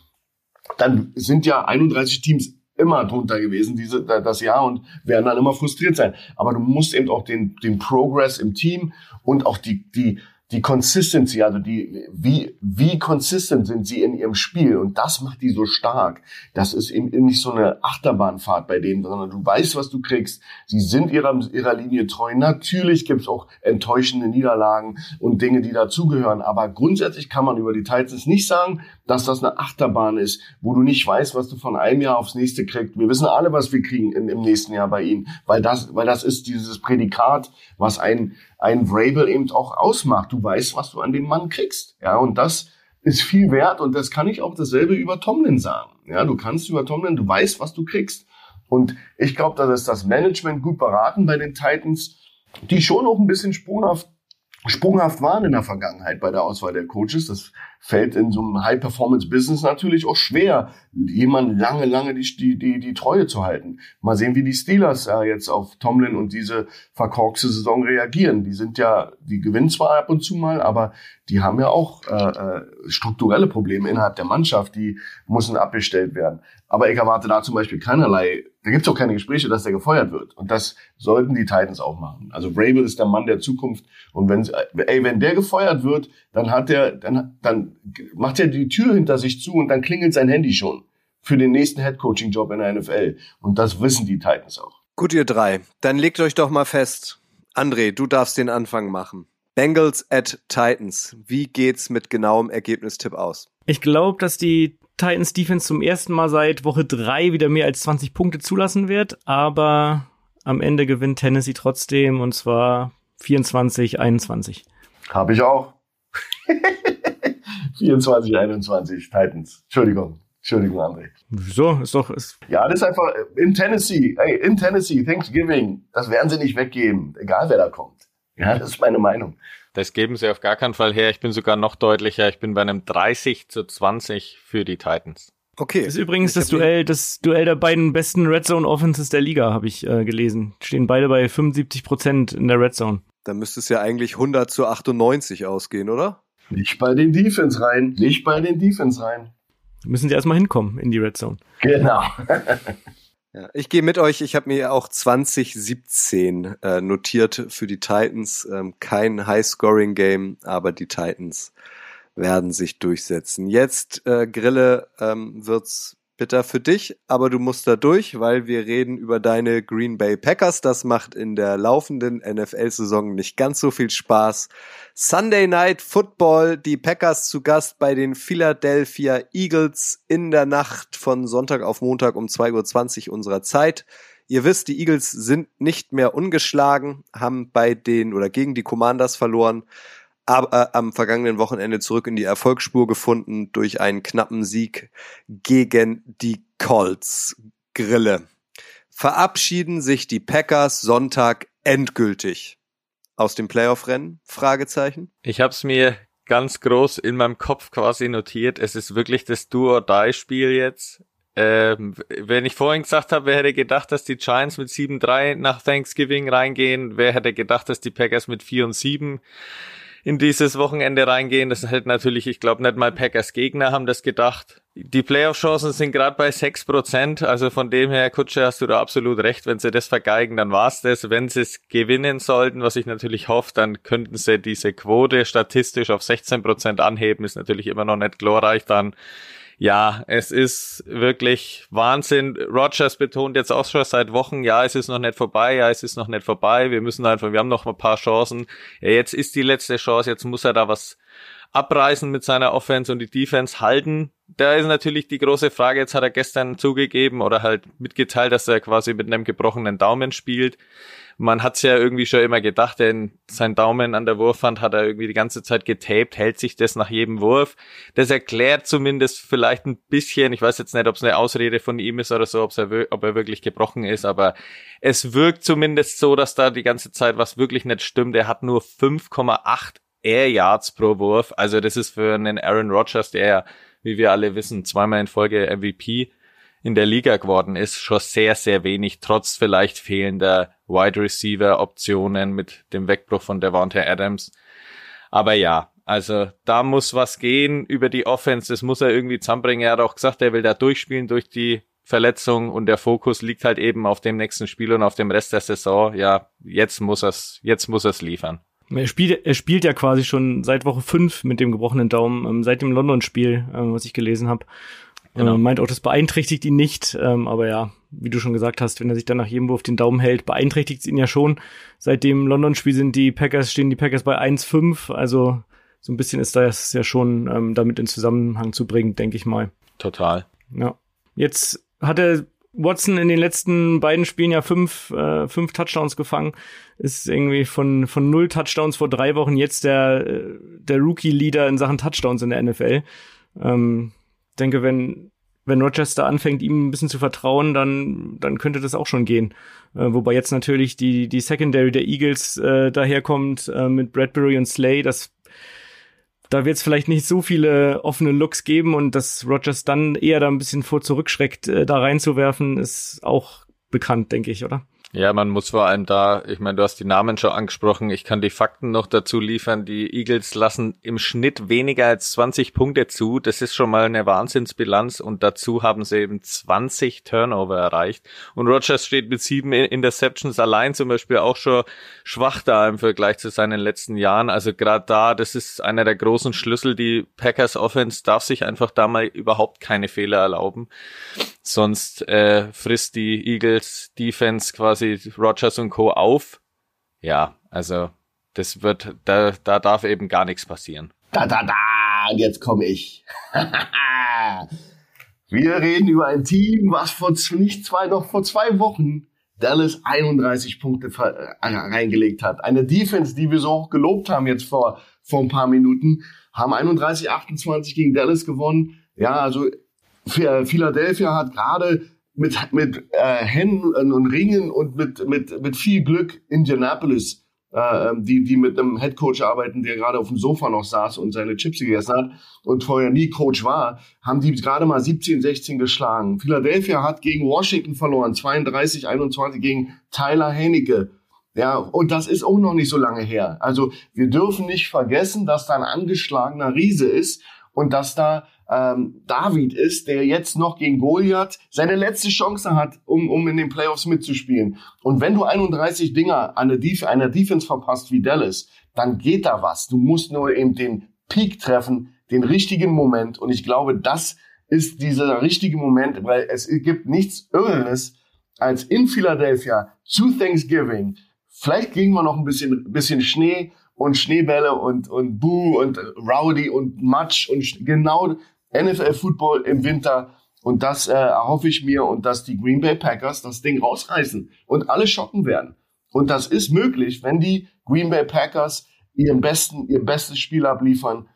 dann sind ja 31 Teams immer drunter gewesen, diese, das Jahr und werden dann immer frustriert sein. Aber du musst eben auch den, den Progress im Team und auch die, die, die Consistency, also die, wie, wie consistent sind sie in ihrem Spiel und das macht die so stark. Das ist eben nicht so eine Achterbahnfahrt bei denen, sondern du weißt, was du kriegst. Sie sind ihrer, ihrer Linie treu. Natürlich gibt's auch enttäuschende Niederlagen und Dinge, die dazugehören, aber grundsätzlich kann man über die Titans nicht sagen, dass das eine Achterbahn ist, wo du nicht weißt, was du von einem Jahr aufs nächste kriegst. Wir wissen alle, was wir kriegen in, im nächsten Jahr bei ihnen, weil das, weil das ist dieses Prädikat, was ein ein Vrabel eben auch ausmacht. Du weißt, was du an den Mann kriegst. Ja, und das ist viel wert und das kann ich auch dasselbe über Tomlin sagen. Ja, du kannst über Tomlin, du weißt, was du kriegst. Und ich glaube, dass ist das Management gut beraten bei den Titans, die schon auch ein bisschen sprunghaft sprunghaft waren in der Vergangenheit bei der Auswahl der Coaches. Das fällt in so einem High-Performance-Business natürlich auch schwer, jemand lange, lange die, die, die, die Treue zu halten. Mal sehen, wie die Steelers äh, jetzt auf Tomlin und diese verkorkste Saison reagieren. Die sind ja, die gewinnen zwar ab und zu mal, aber die haben ja auch äh, äh, strukturelle Probleme innerhalb der Mannschaft, die müssen abgestellt werden. Aber ich erwarte da zum Beispiel keinerlei, da gibt es auch keine Gespräche, dass der gefeuert wird. Und das sollten die Titans auch machen. Also Vrabel ist der Mann der Zukunft. Und wenn, ey, wenn der gefeuert wird, dann hat der, dann, dann macht er die Tür hinter sich zu und dann klingelt sein Handy schon für den nächsten Headcoaching-Job in der NFL. Und das wissen die Titans auch. Gut, ihr drei. Dann legt euch doch mal fest. André, du darfst den Anfang machen. Bengals at Titans. Wie geht's mit genauem Ergebnistipp aus? Ich glaube, dass die Titans Defense zum ersten Mal seit Woche drei wieder mehr als 20 Punkte zulassen wird, aber am Ende gewinnt Tennessee trotzdem und zwar 24, 21. Habe ich auch. 24, 21 Titans. Entschuldigung. Entschuldigung, André. Wieso? Ist doch. Ist ja, das ist einfach in Tennessee. Ey, in Tennessee, Thanksgiving. Das werden sie nicht weggeben, egal wer da kommt. Ja, das ist meine Meinung. Das geben sie auf gar keinen Fall her. Ich bin sogar noch deutlicher. Ich bin bei einem 30 zu 20 für die Titans. Okay. Das ist übrigens das Duell, das Duell der beiden besten Red Zone Offenses der Liga, habe ich äh, gelesen. Stehen beide bei 75 Prozent in der Red Zone. Dann müsste es ja eigentlich 100 zu 98 ausgehen, oder? Nicht bei den Defense rein. Nicht bei den Defense rein. Müssen sie erstmal hinkommen in die Red Zone. Genau. Ja, ich gehe mit euch. Ich habe mir auch 2017 äh, notiert für die Titans. Ähm, kein High-Scoring-Game, aber die Titans werden sich durchsetzen. Jetzt, äh, Grille, ähm, wird's bitter für dich, aber du musst da durch, weil wir reden über deine Green Bay Packers. Das macht in der laufenden NFL-Saison nicht ganz so viel Spaß. Sunday Night Football, die Packers zu Gast bei den Philadelphia Eagles in der Nacht von Sonntag auf Montag um 2.20 Uhr unserer Zeit. Ihr wisst, die Eagles sind nicht mehr ungeschlagen, haben bei den oder gegen die Commanders verloren, aber äh, am vergangenen Wochenende zurück in die Erfolgsspur gefunden durch einen knappen Sieg gegen die Colts. Grille. Verabschieden sich die Packers Sonntag endgültig aus dem Playoff-Rennen? Fragezeichen. Ich habe es mir ganz groß in meinem Kopf quasi notiert. Es ist wirklich das Do-or-Die-Spiel jetzt. Ähm, wenn ich vorhin gesagt habe, wer hätte gedacht, dass die Giants mit 7-3 nach Thanksgiving reingehen? Wer hätte gedacht, dass die Packers mit 4 und 7 in dieses Wochenende reingehen. Das halt natürlich, ich glaube nicht mal Packers Gegner haben das gedacht. Die Playoff-Chancen sind gerade bei sechs Prozent, also von dem her, Kutsche, hast du da absolut recht. Wenn sie das vergeigen, dann war's das. Wenn sie es gewinnen sollten, was ich natürlich hoffe, dann könnten sie diese Quote statistisch auf 16 Prozent anheben, ist natürlich immer noch nicht glorreich dann ja, es ist wirklich Wahnsinn. Rogers betont jetzt auch schon seit Wochen, ja, es ist noch nicht vorbei, ja, es ist noch nicht vorbei. Wir müssen einfach, wir haben noch ein paar Chancen. Ja, jetzt ist die letzte Chance, jetzt muss er da was abreißen mit seiner Offense und die Defense halten. Da ist natürlich die große Frage, jetzt hat er gestern zugegeben oder halt mitgeteilt, dass er quasi mit einem gebrochenen Daumen spielt man hat's ja irgendwie schon immer gedacht, denn sein Daumen an der Wurfwand hat er irgendwie die ganze Zeit getaped, hält sich das nach jedem Wurf. Das erklärt zumindest vielleicht ein bisschen, ich weiß jetzt nicht, ob es eine Ausrede von ihm ist oder so, ob er, ob er wirklich gebrochen ist, aber es wirkt zumindest so, dass da die ganze Zeit was wirklich nicht stimmt. Er hat nur 5,8 Air Yards pro Wurf. Also das ist für einen Aaron Rodgers, der ja, wie wir alle wissen, zweimal in Folge MVP in der Liga geworden ist, schon sehr, sehr wenig, trotz vielleicht fehlender Wide Receiver Optionen mit dem Wegbruch von Devontae Adams. Aber ja, also da muss was gehen über die Offense, das muss er irgendwie zusammenbringen. Er hat auch gesagt, er will da durchspielen durch die Verletzung und der Fokus liegt halt eben auf dem nächsten Spiel und auf dem Rest der Saison. Ja, jetzt muss er's, jetzt muss er's liefern. Er spielt, er spielt ja quasi schon seit Woche fünf mit dem gebrochenen Daumen, ähm, seit dem London-Spiel, ähm, was ich gelesen habe. Genau. Ähm, meint auch, das beeinträchtigt ihn nicht, aber ja, wie du schon gesagt hast, wenn er sich dann nach jedem Wurf den Daumen hält, beeinträchtigt es ihn ja schon. Seit dem London-Spiel sind die Packers, stehen die Packers bei 1-5, also so ein bisschen ist das ja schon ähm, damit in Zusammenhang zu bringen, denke ich mal. Total. Ja. Jetzt hatte Watson in den letzten beiden Spielen ja fünf, äh, fünf Touchdowns gefangen. Ist irgendwie von, von null Touchdowns vor drei Wochen jetzt der, äh, der Rookie-Leader in Sachen Touchdowns in der NFL. Ähm, denke, wenn, wenn Rochester anfängt, ihm ein bisschen zu vertrauen, dann, dann könnte das auch schon gehen. Äh, wobei jetzt natürlich die, die Secondary der Eagles äh, daherkommt äh, mit Bradbury und Slay. Das da wird es vielleicht nicht so viele offene Looks geben und dass Rogers dann eher da ein bisschen vor zurückschreckt, äh, da reinzuwerfen, ist auch bekannt, denke ich, oder? Ja, man muss vor allem da, ich meine, du hast die Namen schon angesprochen, ich kann die Fakten noch dazu liefern. Die Eagles lassen im Schnitt weniger als 20 Punkte zu. Das ist schon mal eine Wahnsinnsbilanz und dazu haben sie eben 20 Turnover erreicht. Und Rogers steht mit sieben Interceptions allein zum Beispiel auch schon schwach da im Vergleich zu seinen letzten Jahren. Also gerade da, das ist einer der großen Schlüssel. Die Packers Offense darf sich einfach da mal überhaupt keine Fehler erlauben. Sonst äh, frisst die Eagles Defense quasi Rogers und Co. auf. Ja, also das wird, da, da darf eben gar nichts passieren. Da, da, da, und jetzt komme ich. Wir reden über ein Team, was vor nicht zwei, noch vor zwei Wochen Dallas 31 Punkte äh, reingelegt hat. Eine Defense, die wir so hoch gelobt haben jetzt vor, vor ein paar Minuten, haben 31, 28 gegen Dallas gewonnen. Ja, also Philadelphia hat gerade mit, mit äh, Hennen und Ringen und mit, mit, mit viel Glück Indianapolis, äh, die, die mit einem Headcoach arbeiten, der gerade auf dem Sofa noch saß und seine Chips gegessen hat und vorher nie Coach war, haben die gerade mal 17, 16 geschlagen. Philadelphia hat gegen Washington verloren, 32, 21 gegen Tyler Hennecke. Ja, und das ist auch noch nicht so lange her. Also wir dürfen nicht vergessen, dass da ein angeschlagener Riese ist und dass da ähm, David ist, der jetzt noch gegen Goliath seine letzte Chance hat, um, um in den Playoffs mitzuspielen. Und wenn du 31 Dinger an der Def einer Defense verpasst wie Dallas, dann geht da was. Du musst nur eben den Peak treffen, den richtigen Moment. Und ich glaube, das ist dieser richtige Moment, weil es gibt nichts Irrenes, als in Philadelphia zu Thanksgiving. Vielleicht kriegen wir noch ein bisschen, bisschen Schnee und Schneebälle und, und Boo und Rowdy und Matsch und genau NFL Football im Winter. Und das äh, erhoffe ich mir und dass die Green Bay Packers das Ding rausreißen und alle schocken werden. Und das ist möglich, wenn die Green Bay Packers ihren besten, ihr bestes Spiel abliefern,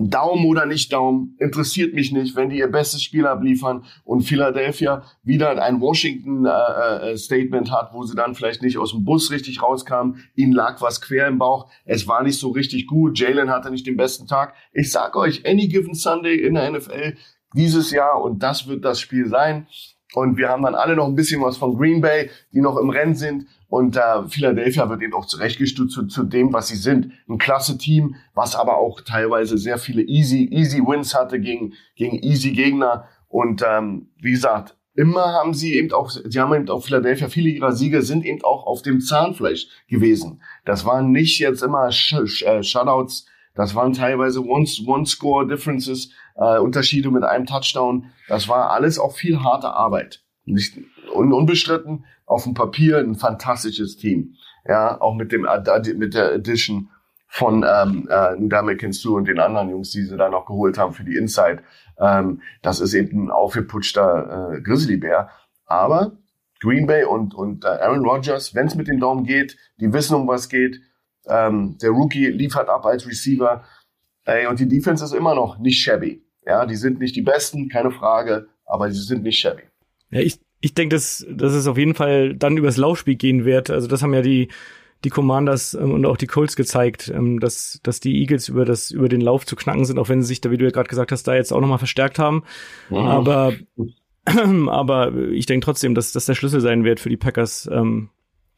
Daumen oder nicht Daumen, interessiert mich nicht, wenn die ihr bestes Spiel abliefern und Philadelphia wieder ein Washington-Statement äh, äh, hat, wo sie dann vielleicht nicht aus dem Bus richtig rauskamen, ihnen lag was quer im Bauch, es war nicht so richtig gut, Jalen hatte nicht den besten Tag. Ich sag euch, any given Sunday in der NFL dieses Jahr und das wird das Spiel sein. Und wir haben dann alle noch ein bisschen was von Green Bay, die noch im Rennen sind. Und äh, Philadelphia wird eben auch zurechtgestutzt zu, zu dem, was sie sind. Ein klasse Team, was aber auch teilweise sehr viele easy, easy Wins hatte gegen, gegen easy Gegner. Und ähm, wie gesagt, immer haben sie eben auch, sie haben eben auch Philadelphia, viele ihrer Siege sind eben auch auf dem Zahnfleisch gewesen. Das waren nicht jetzt immer Sh Sh äh, Shutouts, das waren teilweise One-Score-Differences, äh, Unterschiede mit einem Touchdown. Das war alles auch viel harte Arbeit. Nicht un unbestritten auf dem Papier ein fantastisches Team. Ja, auch mit dem mit der Edition von ähm, äh, Suh und den anderen Jungs, die sie da noch geholt haben für die Inside. Ähm, das ist eben ein aufgeputschter äh, Grizzlybär. Aber Green Bay und, und äh, Aaron Rodgers, wenn es mit den Daumen geht, die wissen, um was geht. Ähm, der Rookie liefert ab als Receiver. Ey, und die Defense ist immer noch nicht shabby. Ja, die sind nicht die besten, keine Frage, aber sie sind nicht shabby. Ja, ich, ich denke, dass, dass es auf jeden Fall dann übers Laufspiel gehen wird. Also das haben ja die, die Commanders ähm, und auch die Colts gezeigt, ähm, dass, dass die Eagles über das, über den Lauf zu knacken sind, auch wenn sie sich da, wie du ja gerade gesagt hast, da jetzt auch nochmal verstärkt haben. Mhm. Aber, aber ich denke trotzdem, dass das der Schlüssel sein wird für die Packers, ähm,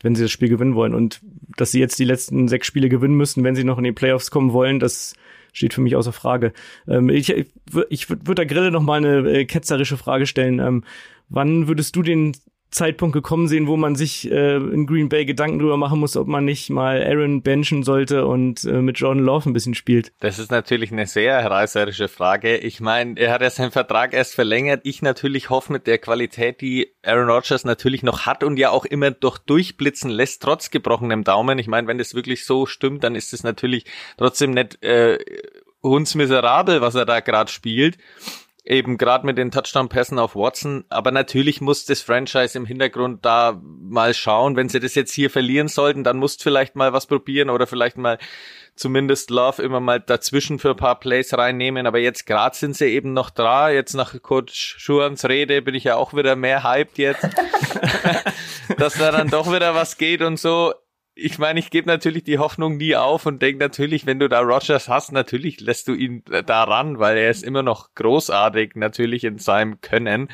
wenn sie das Spiel gewinnen wollen. Und dass sie jetzt die letzten sechs Spiele gewinnen müssen, wenn sie noch in die Playoffs kommen wollen, das steht für mich außer Frage. Ähm, ich ich, ich würde der Grille noch mal eine äh, ketzerische Frage stellen. Ähm, wann würdest du den Zeitpunkt gekommen sehen, wo man sich äh, in Green Bay Gedanken drüber machen muss, ob man nicht mal Aaron benchen sollte und äh, mit Jordan Love ein bisschen spielt? Das ist natürlich eine sehr reißerische Frage. Ich meine, er hat ja seinen Vertrag erst verlängert. Ich natürlich hoffe mit der Qualität, die Aaron Rodgers natürlich noch hat und ja auch immer doch durchblitzen lässt, trotz gebrochenem Daumen. Ich meine, wenn das wirklich so stimmt, dann ist es natürlich trotzdem nicht äh, hundsmiserabel, was er da gerade spielt eben gerade mit den Touchdown-Pässen auf Watson. Aber natürlich muss das Franchise im Hintergrund da mal schauen. Wenn sie das jetzt hier verlieren sollten, dann musst vielleicht mal was probieren oder vielleicht mal zumindest Love immer mal dazwischen für ein paar Plays reinnehmen. Aber jetzt gerade sind sie eben noch da. Jetzt nach Coach Schuans Rede bin ich ja auch wieder mehr hyped jetzt, dass da dann doch wieder was geht und so ich meine, ich gebe natürlich die Hoffnung nie auf und denke natürlich, wenn du da Rogers hast, natürlich lässt du ihn da ran, weil er ist immer noch großartig natürlich in seinem Können.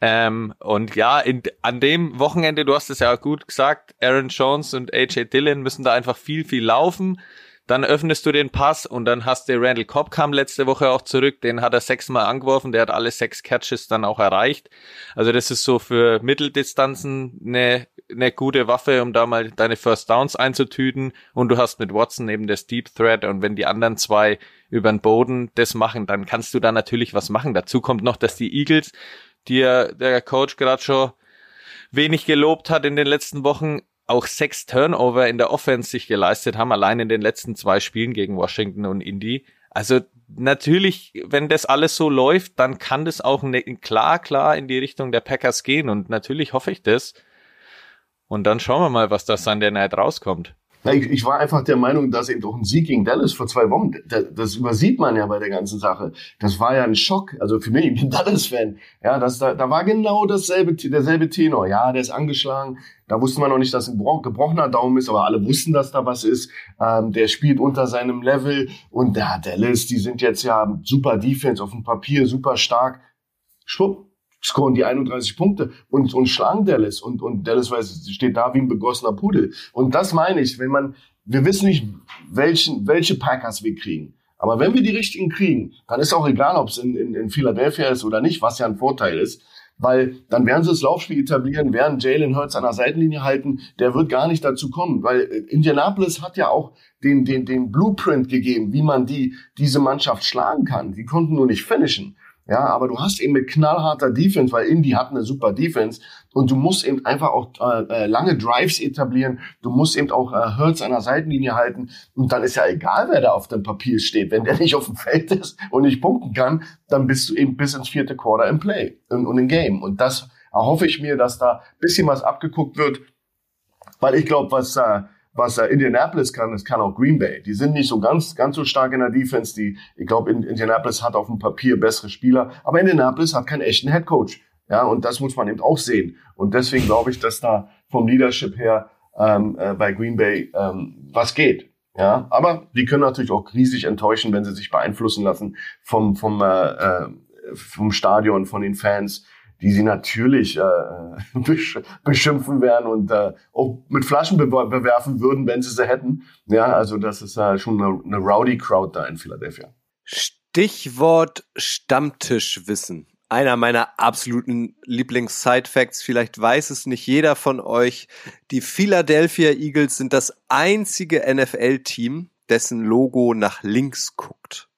Ähm, und ja, in, an dem Wochenende, du hast es ja gut gesagt, Aaron Jones und AJ Dillon müssen da einfach viel, viel laufen. Dann öffnest du den Pass und dann hast du Randall Cobb kam letzte Woche auch zurück, den hat er sechsmal angeworfen, der hat alle sechs Catches dann auch erreicht. Also das ist so für Mitteldistanzen eine, eine gute Waffe, um da mal deine First Downs einzutüten und du hast mit Watson eben das Deep Threat und wenn die anderen zwei über den Boden das machen, dann kannst du da natürlich was machen. Dazu kommt noch, dass die Eagles, die der Coach gerade schon wenig gelobt hat in den letzten Wochen, auch sechs Turnover in der Offense sich geleistet haben, allein in den letzten zwei Spielen gegen Washington und Indy. Also natürlich, wenn das alles so läuft, dann kann das auch ne, klar, klar in die Richtung der Packers gehen und natürlich hoffe ich das. Und dann schauen wir mal, was da Sunday Night rauskommt. Ich, ich war einfach der Meinung, dass eben doch ein Sieg gegen Dallas vor zwei Wochen, das, das übersieht man ja bei der ganzen Sache. Das war ja ein Schock, also für mich, ich bin Dallas-Fan. Ja, das, da, da war genau dasselbe, derselbe Tenor. Ja, der ist angeschlagen. Da wusste man noch nicht, dass ein gebrochener Daumen ist, aber alle wussten, dass da was ist. Ähm, der spielt unter seinem Level und ja, Dallas, die sind jetzt ja super Defense auf dem Papier, super stark. Schwupp, scoren die 31 Punkte und, und schlagen Dallas und, und Dallas weiß, steht da wie ein begossener Pudel. Und das meine ich, wenn man, wir wissen nicht, welchen, welche Packers wir kriegen. Aber wenn wir die richtigen kriegen, dann ist auch egal, ob es in, in, in Philadelphia ist oder nicht, was ja ein Vorteil ist. Weil dann werden sie das Laufspiel etablieren, werden Jalen Hurts an der Seitenlinie halten, der wird gar nicht dazu kommen, weil Indianapolis hat ja auch den, den, den Blueprint gegeben, wie man die, diese Mannschaft schlagen kann. Die konnten nur nicht finishen. Ja, aber du hast eben mit knallharter Defense, weil Indy hat eine super Defense und du musst eben einfach auch äh, äh, lange Drives etablieren. Du musst eben auch äh, Hurts an der Seitenlinie halten und dann ist ja egal, wer da auf dem Papier steht. Wenn der nicht auf dem Feld ist und nicht punkten kann, dann bist du eben bis ins vierte Quarter im Play und, und im Game. Und das erhoffe ich mir, dass da bisschen was abgeguckt wird, weil ich glaube, was äh, was äh, Indianapolis kann, das kann auch Green Bay. Die sind nicht so ganz, ganz so stark in der Defense. Die, ich glaube, Indianapolis hat auf dem Papier bessere Spieler, aber Indianapolis hat keinen echten Head Coach. Ja, und das muss man eben auch sehen. Und deswegen glaube ich, dass da vom Leadership her ähm, äh, bei Green Bay ähm, was geht. Ja, aber die können natürlich auch riesig enttäuschen, wenn sie sich beeinflussen lassen vom vom äh, äh vom Stadion, von den Fans die sie natürlich äh, beschimpfen werden und äh, auch mit Flaschen be bewerfen würden, wenn sie sie hätten. Ja, also das ist äh, schon eine, eine rowdy Crowd da in Philadelphia. Stichwort Stammtischwissen. Einer meiner absoluten Lieblings-Side-Facts. Vielleicht weiß es nicht jeder von euch. Die Philadelphia Eagles sind das einzige NFL-Team, dessen Logo nach links guckt.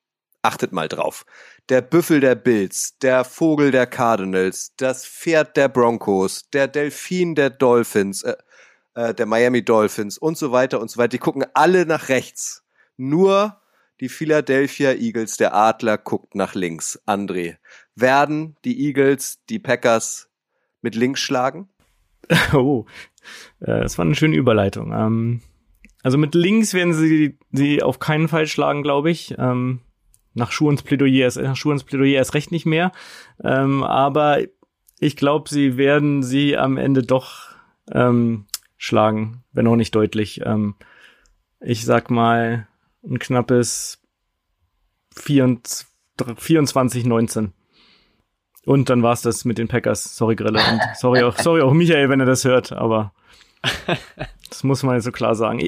Achtet mal drauf der Büffel der Bills, der Vogel der Cardinals, das Pferd der Broncos, der Delfin der Dolphins, äh, äh, der Miami Dolphins und so weiter und so weiter. Die gucken alle nach rechts. Nur die Philadelphia Eagles, der Adler, guckt nach links. André, werden die Eagles die Packers mit links schlagen? Oh, äh, das war eine schöne Überleitung. Ähm, also mit links werden sie sie auf keinen Fall schlagen, glaube ich. Ähm, nach Schuhens Plädoyer, nach Schuhens Plädoyer erst recht nicht mehr. Ähm, aber ich glaube, sie werden sie am Ende doch ähm, schlagen, wenn auch nicht deutlich. Ähm, ich sag mal ein knappes 24, 19. Und dann war's das mit den Packers. Sorry, Grille. Und sorry auch, sorry auch Michael, wenn er das hört, aber das muss man jetzt so klar sagen.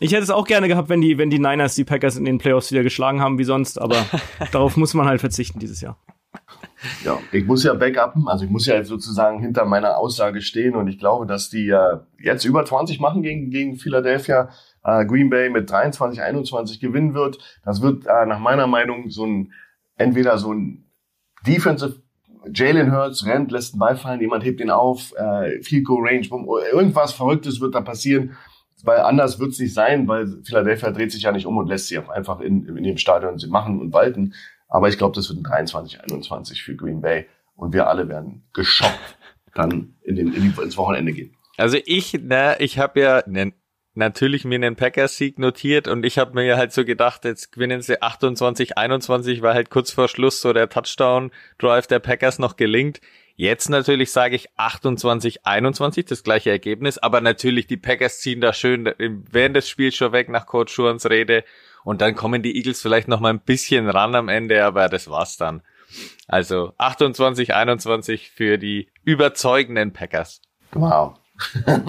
Ich, hätte es auch gerne gehabt, wenn die, wenn die Niners die Packers in den Playoffs wieder geschlagen haben wie sonst, aber darauf muss man halt verzichten dieses Jahr. Ja, ich muss ja backuppen, also ich muss ja jetzt sozusagen hinter meiner Aussage stehen und ich glaube, dass die äh, jetzt über 20 machen gegen, gegen Philadelphia, äh, Green Bay mit 23, 21 gewinnen wird. Das wird äh, nach meiner Meinung so ein, entweder so ein Defensive Jalen Hurts rennt, lässt einen Ball fallen, jemand hebt ihn auf, äh, Field Goal Range, irgendwas Verrücktes wird da passieren, weil anders wird es nicht sein, weil Philadelphia dreht sich ja nicht um und lässt sie einfach in, in dem Stadion machen und walten. Aber ich glaube, das wird ein 23, 21 für Green Bay und wir alle werden geschockt dann in den, in die, ins Wochenende gehen. Also ich, na, ich habe ja ne, natürlich mir einen Packers-Sieg notiert und ich habe mir halt so gedacht, jetzt gewinnen sie 28, 21, weil halt kurz vor Schluss so der Touchdown-Drive der Packers noch gelingt. Jetzt natürlich sage ich 28, 21, das gleiche Ergebnis, aber natürlich die Packers ziehen da schön während des Spiels schon weg nach Coach Schurens Rede und dann kommen die Eagles vielleicht noch mal ein bisschen ran am Ende, aber das war's dann. Also 28, 21 für die überzeugenden Packers. Wow.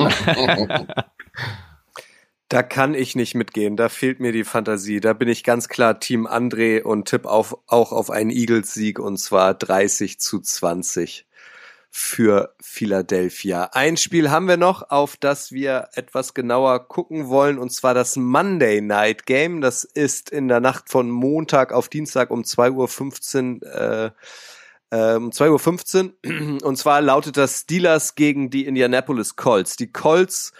Da kann ich nicht mitgehen, da fehlt mir die Fantasie. Da bin ich ganz klar Team André und tipp auf, auch auf einen Eagles-Sieg und zwar 30 zu 20 für Philadelphia. Ein Spiel haben wir noch, auf das wir etwas genauer gucken wollen, und zwar das Monday Night Game. Das ist in der Nacht von Montag auf Dienstag um 2.15 Uhr. Äh, um 2.15 Uhr. Und zwar lautet das Steelers gegen die Indianapolis Colts. Die Colts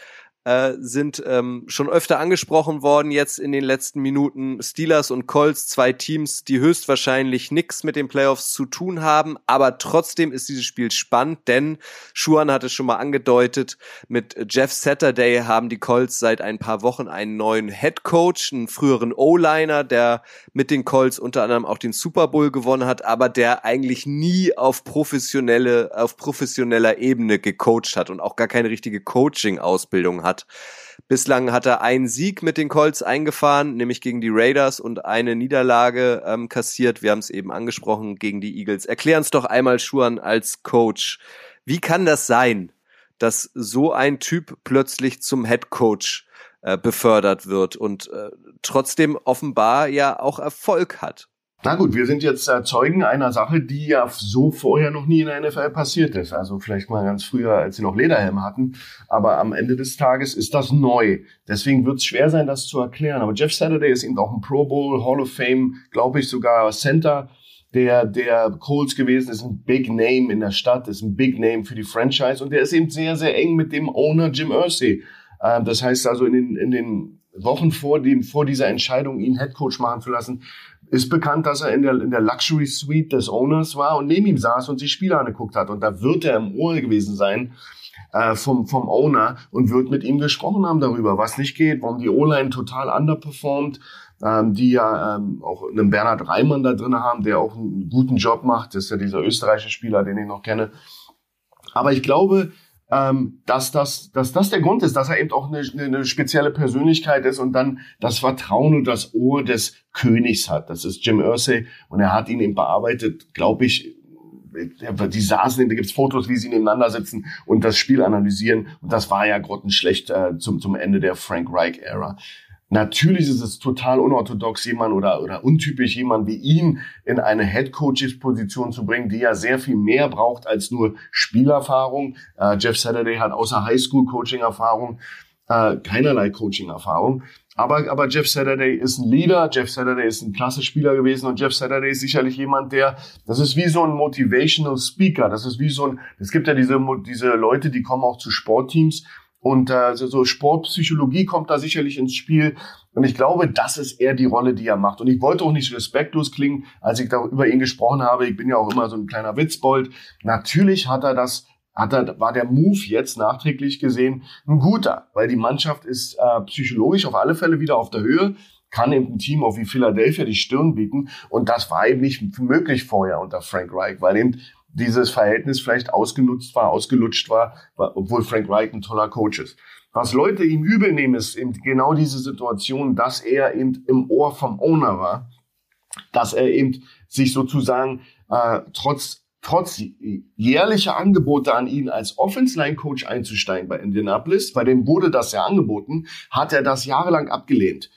äh, sind ähm, schon öfter angesprochen worden jetzt in den letzten Minuten. Steelers und Colts, zwei Teams, die höchstwahrscheinlich nichts mit den Playoffs zu tun haben, aber trotzdem ist dieses Spiel spannend, denn Schuan hat es schon mal angedeutet, mit Jeff Saturday haben die Colts seit ein paar Wochen einen neuen Head Coach, einen früheren O-Liner, der mit den Colts unter anderem auch den Super Bowl gewonnen hat, aber der eigentlich nie auf professionelle, auf professioneller Ebene gecoacht hat und auch gar keine richtige Coaching-Ausbildung hat hat. Bislang hat er einen Sieg mit den Colts eingefahren, nämlich gegen die Raiders und eine Niederlage ähm, kassiert. Wir haben es eben angesprochen gegen die Eagles. Erklär uns doch einmal, Schuan, als Coach. Wie kann das sein, dass so ein Typ plötzlich zum Head Coach äh, befördert wird und äh, trotzdem offenbar ja auch Erfolg hat? Na gut, wir sind jetzt Zeugen einer Sache, die ja so vorher noch nie in der NFL passiert ist. Also vielleicht mal ganz früher, als sie noch Lederhelm hatten. Aber am Ende des Tages ist das neu. Deswegen wird es schwer sein, das zu erklären. Aber Jeff Saturday ist eben auch ein Pro Bowl, Hall of Fame, glaube ich sogar Center der, der Colts gewesen ist, ein Big Name in der Stadt, ist ein Big Name für die Franchise und der ist eben sehr, sehr eng mit dem Owner Jim Irsay. Ähm, das heißt also in den, in den Wochen vor dem, vor dieser Entscheidung, ihn Head Coach machen zu lassen, ist bekannt, dass er in der, in der Luxury Suite des Owners war und neben ihm saß und sich Spiele angeguckt hat. Und da wird er im Ohr gewesen sein äh, vom, vom Owner und wird mit ihm gesprochen haben darüber, was nicht geht, warum die O-Line total underperformt, ähm, die ja ähm, auch einen Bernhard Reimann da drin haben, der auch einen guten Job macht. Das ist ja dieser österreichische Spieler, den ich noch kenne. Aber ich glaube, ähm, dass, das, dass das der Grund ist, dass er eben auch eine, eine spezielle Persönlichkeit ist und dann das Vertrauen und das Ohr des Königs hat. Das ist Jim Irsay und er hat ihn eben bearbeitet, glaube ich, die saßen, da gibt's Fotos, wie sie nebeneinander sitzen und das Spiel analysieren. Und das war ja grottenschlecht äh, zum, zum Ende der Frank Reich-Ära. Natürlich ist es total unorthodox, jemand oder, oder untypisch, jemand wie ihn in eine Head Coaches Position zu bringen, die ja sehr viel mehr braucht als nur Spielerfahrung. Äh, Jeff Saturday hat außer Highschool Coaching Erfahrung äh, keinerlei Coaching Erfahrung. Aber, aber Jeff Saturday ist ein Leader, Jeff Saturday ist ein klasse Spieler gewesen und Jeff Saturday ist sicherlich jemand, der, das ist wie so ein Motivational Speaker, das ist wie so ein, es gibt ja diese, diese Leute, die kommen auch zu Sportteams und äh, so, so Sportpsychologie kommt da sicherlich ins Spiel. Und ich glaube, das ist eher die Rolle, die er macht. Und ich wollte auch nicht respektlos klingen, als ich da über ihn gesprochen habe. Ich bin ja auch immer so ein kleiner Witzbold. Natürlich hat er das, hat er, war der Move jetzt nachträglich gesehen ein guter, weil die Mannschaft ist äh, psychologisch auf alle Fälle wieder auf der Höhe kann eben ein Team auch wie Philadelphia die Stirn bieten. Und das war eben nicht möglich vorher unter Frank Reich, weil eben dieses Verhältnis vielleicht ausgenutzt war, ausgelutscht war, obwohl Frank Reich ein toller Coach ist. Was Leute ihm übel nehmen, ist eben genau diese Situation, dass er eben im Ohr vom Owner war, dass er eben sich sozusagen äh, trotz trotz jährlicher Angebote an ihn als Offense-Line-Coach einzusteigen bei Indianapolis, bei dem wurde das ja angeboten, hat er das jahrelang abgelehnt.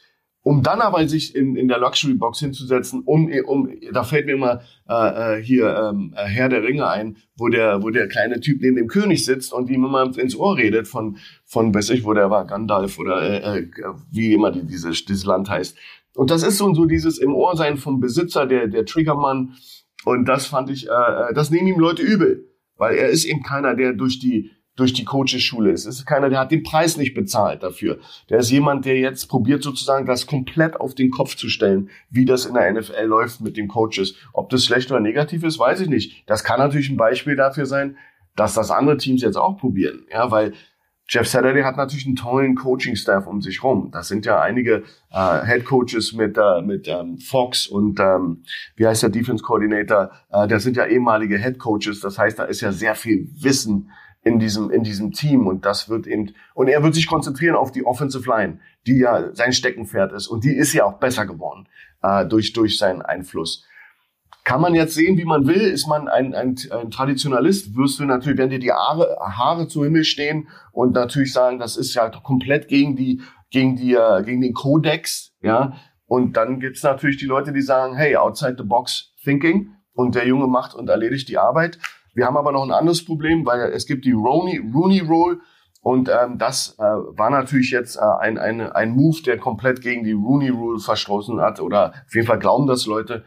Um dann aber sich in, in der Luxury-Box hinzusetzen, um, um, da fällt mir immer äh, äh hier ähm, äh, Herr der Ringe ein, wo der, wo der kleine Typ neben dem König sitzt und ihm immer ins Ohr redet von, von weiß ich, wo der war, Gandalf oder äh, äh, wie immer die, diese, dieses Land heißt. Und das ist so, so dieses im Ohr sein vom Besitzer, der, der Triggermann, und das fand ich, äh, das nehmen ihm Leute übel, weil er ist eben keiner, der durch die durch die Coaches-Schule ist. Es ist keiner, der hat den Preis nicht bezahlt dafür. Der ist jemand, der jetzt probiert sozusagen das komplett auf den Kopf zu stellen, wie das in der NFL läuft mit den Coaches. Ob das schlecht oder negativ ist, weiß ich nicht. Das kann natürlich ein Beispiel dafür sein, dass das andere Teams jetzt auch probieren. Ja, weil Jeff Saturday hat natürlich einen tollen Coaching-Staff um sich rum. Das sind ja einige äh, Head Coaches mit, äh, mit ähm, Fox und ähm, wie heißt der Defense Coordinator? Äh, das sind ja ehemalige Head Coaches. Das heißt, da ist ja sehr viel Wissen in diesem in diesem Team und das wird eben und er wird sich konzentrieren auf die Offensive Line, die ja sein Steckenpferd ist und die ist ja auch besser geworden äh, durch durch seinen Einfluss. Kann man jetzt sehen, wie man will. Ist man ein, ein, ein Traditionalist, wirst du natürlich, wenn dir die Haare, Haare zu Himmel stehen und natürlich sagen, das ist ja komplett gegen die, gegen die, äh, gegen den Kodex, ja. Und dann gibt's natürlich die Leute, die sagen, hey, outside the box thinking. Und der Junge macht und erledigt die Arbeit. Wir haben aber noch ein anderes Problem, weil es gibt die Rooney, Rooney Rule. Und ähm, das äh, war natürlich jetzt äh, ein, ein, ein Move, der komplett gegen die Rooney Rule verstoßen hat. Oder auf jeden Fall glauben das Leute.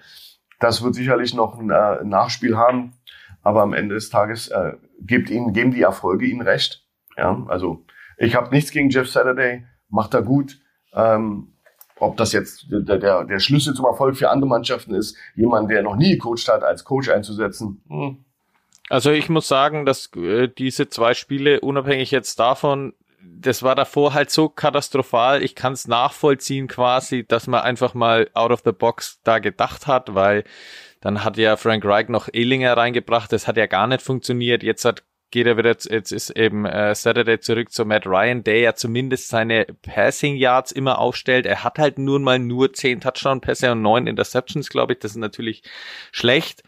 Das wird sicherlich noch ein äh, Nachspiel haben, aber am Ende des Tages äh, gibt ihnen, geben die Erfolge ihnen recht. Ja, also ich habe nichts gegen Jeff Saturday, macht er gut. Ähm, ob das jetzt der, der, der Schlüssel zum Erfolg für andere Mannschaften ist, jemand, der noch nie gecoacht hat, als Coach einzusetzen. Hm. Also ich muss sagen, dass äh, diese zwei Spiele, unabhängig jetzt davon, das war davor halt so katastrophal. Ich kann es nachvollziehen quasi, dass man einfach mal out of the box da gedacht hat, weil dann hat ja Frank Reich noch Ehlinger reingebracht. Das hat ja gar nicht funktioniert. Jetzt hat geht er wieder, jetzt ist eben äh, Saturday zurück zu Matt Ryan, der ja zumindest seine Passing Yards immer aufstellt. Er hat halt nur mal nur zehn Touchdown-Pässe und neun Interceptions, glaube ich. Das ist natürlich schlecht.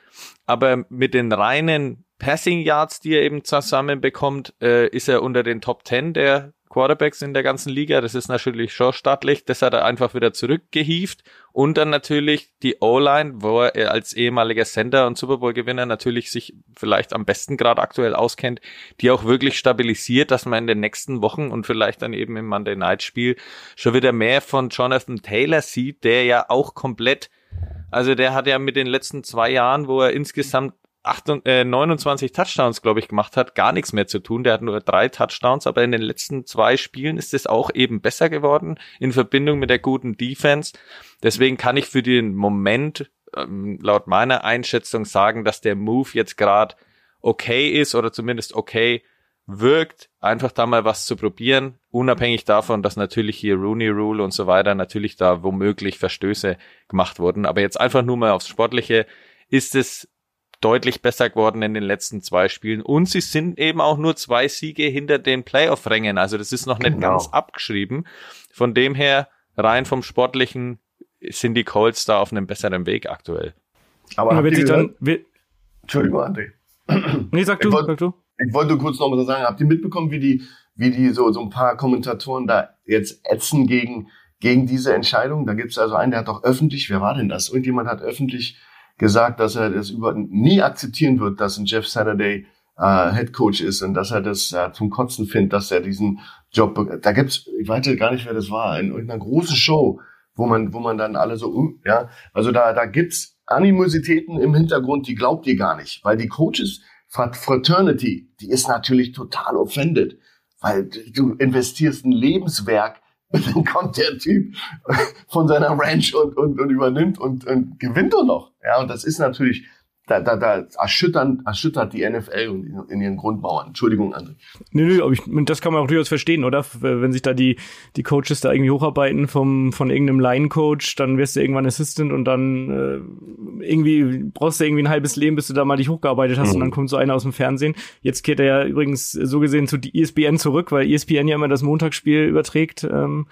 Aber mit den reinen Passing Yards, die er eben zusammenbekommt, äh, ist er unter den Top 10 der Quarterbacks in der ganzen Liga. Das ist natürlich schon stattlich. Das hat er einfach wieder zurückgehieft. Und dann natürlich die O-Line, wo er als ehemaliger Center und Super Bowl-Gewinner natürlich sich vielleicht am besten gerade aktuell auskennt, die auch wirklich stabilisiert, dass man in den nächsten Wochen und vielleicht dann eben im Monday Night Spiel schon wieder mehr von Jonathan Taylor sieht, der ja auch komplett also der hat ja mit den letzten zwei Jahren, wo er insgesamt 28, äh, 29 Touchdowns, glaube ich, gemacht hat, gar nichts mehr zu tun. Der hat nur drei Touchdowns, aber in den letzten zwei Spielen ist es auch eben besser geworden in Verbindung mit der guten Defense. Deswegen kann ich für den Moment ähm, laut meiner Einschätzung sagen, dass der Move jetzt gerade okay ist oder zumindest okay wirkt, einfach da mal was zu probieren, unabhängig davon, dass natürlich hier Rooney Rule und so weiter natürlich da womöglich Verstöße gemacht wurden. Aber jetzt einfach nur mal aufs Sportliche ist es deutlich besser geworden in den letzten zwei Spielen. Und sie sind eben auch nur zwei Siege hinter den Playoff-Rängen. Also das ist noch nicht genau. ganz abgeschrieben. Von dem her, rein vom Sportlichen, sind die Colts da auf einem besseren Weg aktuell. Aber ja, wird sich dann, wird, Entschuldigung, André. Nee, sag du, wollt, sag du. Ich wollte kurz noch mal sagen, habt ihr mitbekommen, wie die, wie die so, so ein paar Kommentatoren da jetzt ätzen gegen, gegen diese Entscheidung? Da gibt es also einen, der hat doch öffentlich, wer war denn das? Irgendjemand hat öffentlich gesagt, dass er das über nie akzeptieren wird, dass ein Jeff Saturday äh, Head Coach ist und dass er das äh, zum Kotzen findet, dass er diesen Job. Da gibt's, ich weiß gar nicht, wer das war, in irgendeiner großen Show, wo man, wo man dann alle so, ja, also da, da gibt's Animositäten im Hintergrund, die glaubt ihr gar nicht, weil die Coaches Fraternity, die ist natürlich total offended, weil du investierst ein Lebenswerk und dann kommt der Typ von seiner Ranch und, und, und übernimmt und, und gewinnt doch noch. Ja, und das ist natürlich da, da, da erschüttern, erschüttert die NFL in, in ihren Grundmauern. Entschuldigung, André. Nö, nö, aber ich, das kann man auch durchaus verstehen, oder? Wenn sich da die, die Coaches da irgendwie hocharbeiten vom, von irgendeinem Line-Coach, dann wirst du irgendwann Assistant und dann äh, irgendwie brauchst du irgendwie ein halbes Leben, bis du da mal dich hochgearbeitet hast mhm. und dann kommt so einer aus dem Fernsehen. Jetzt kehrt er ja übrigens so gesehen zu ESPN zurück, weil ESPN ja immer das Montagsspiel überträgt. Ähm,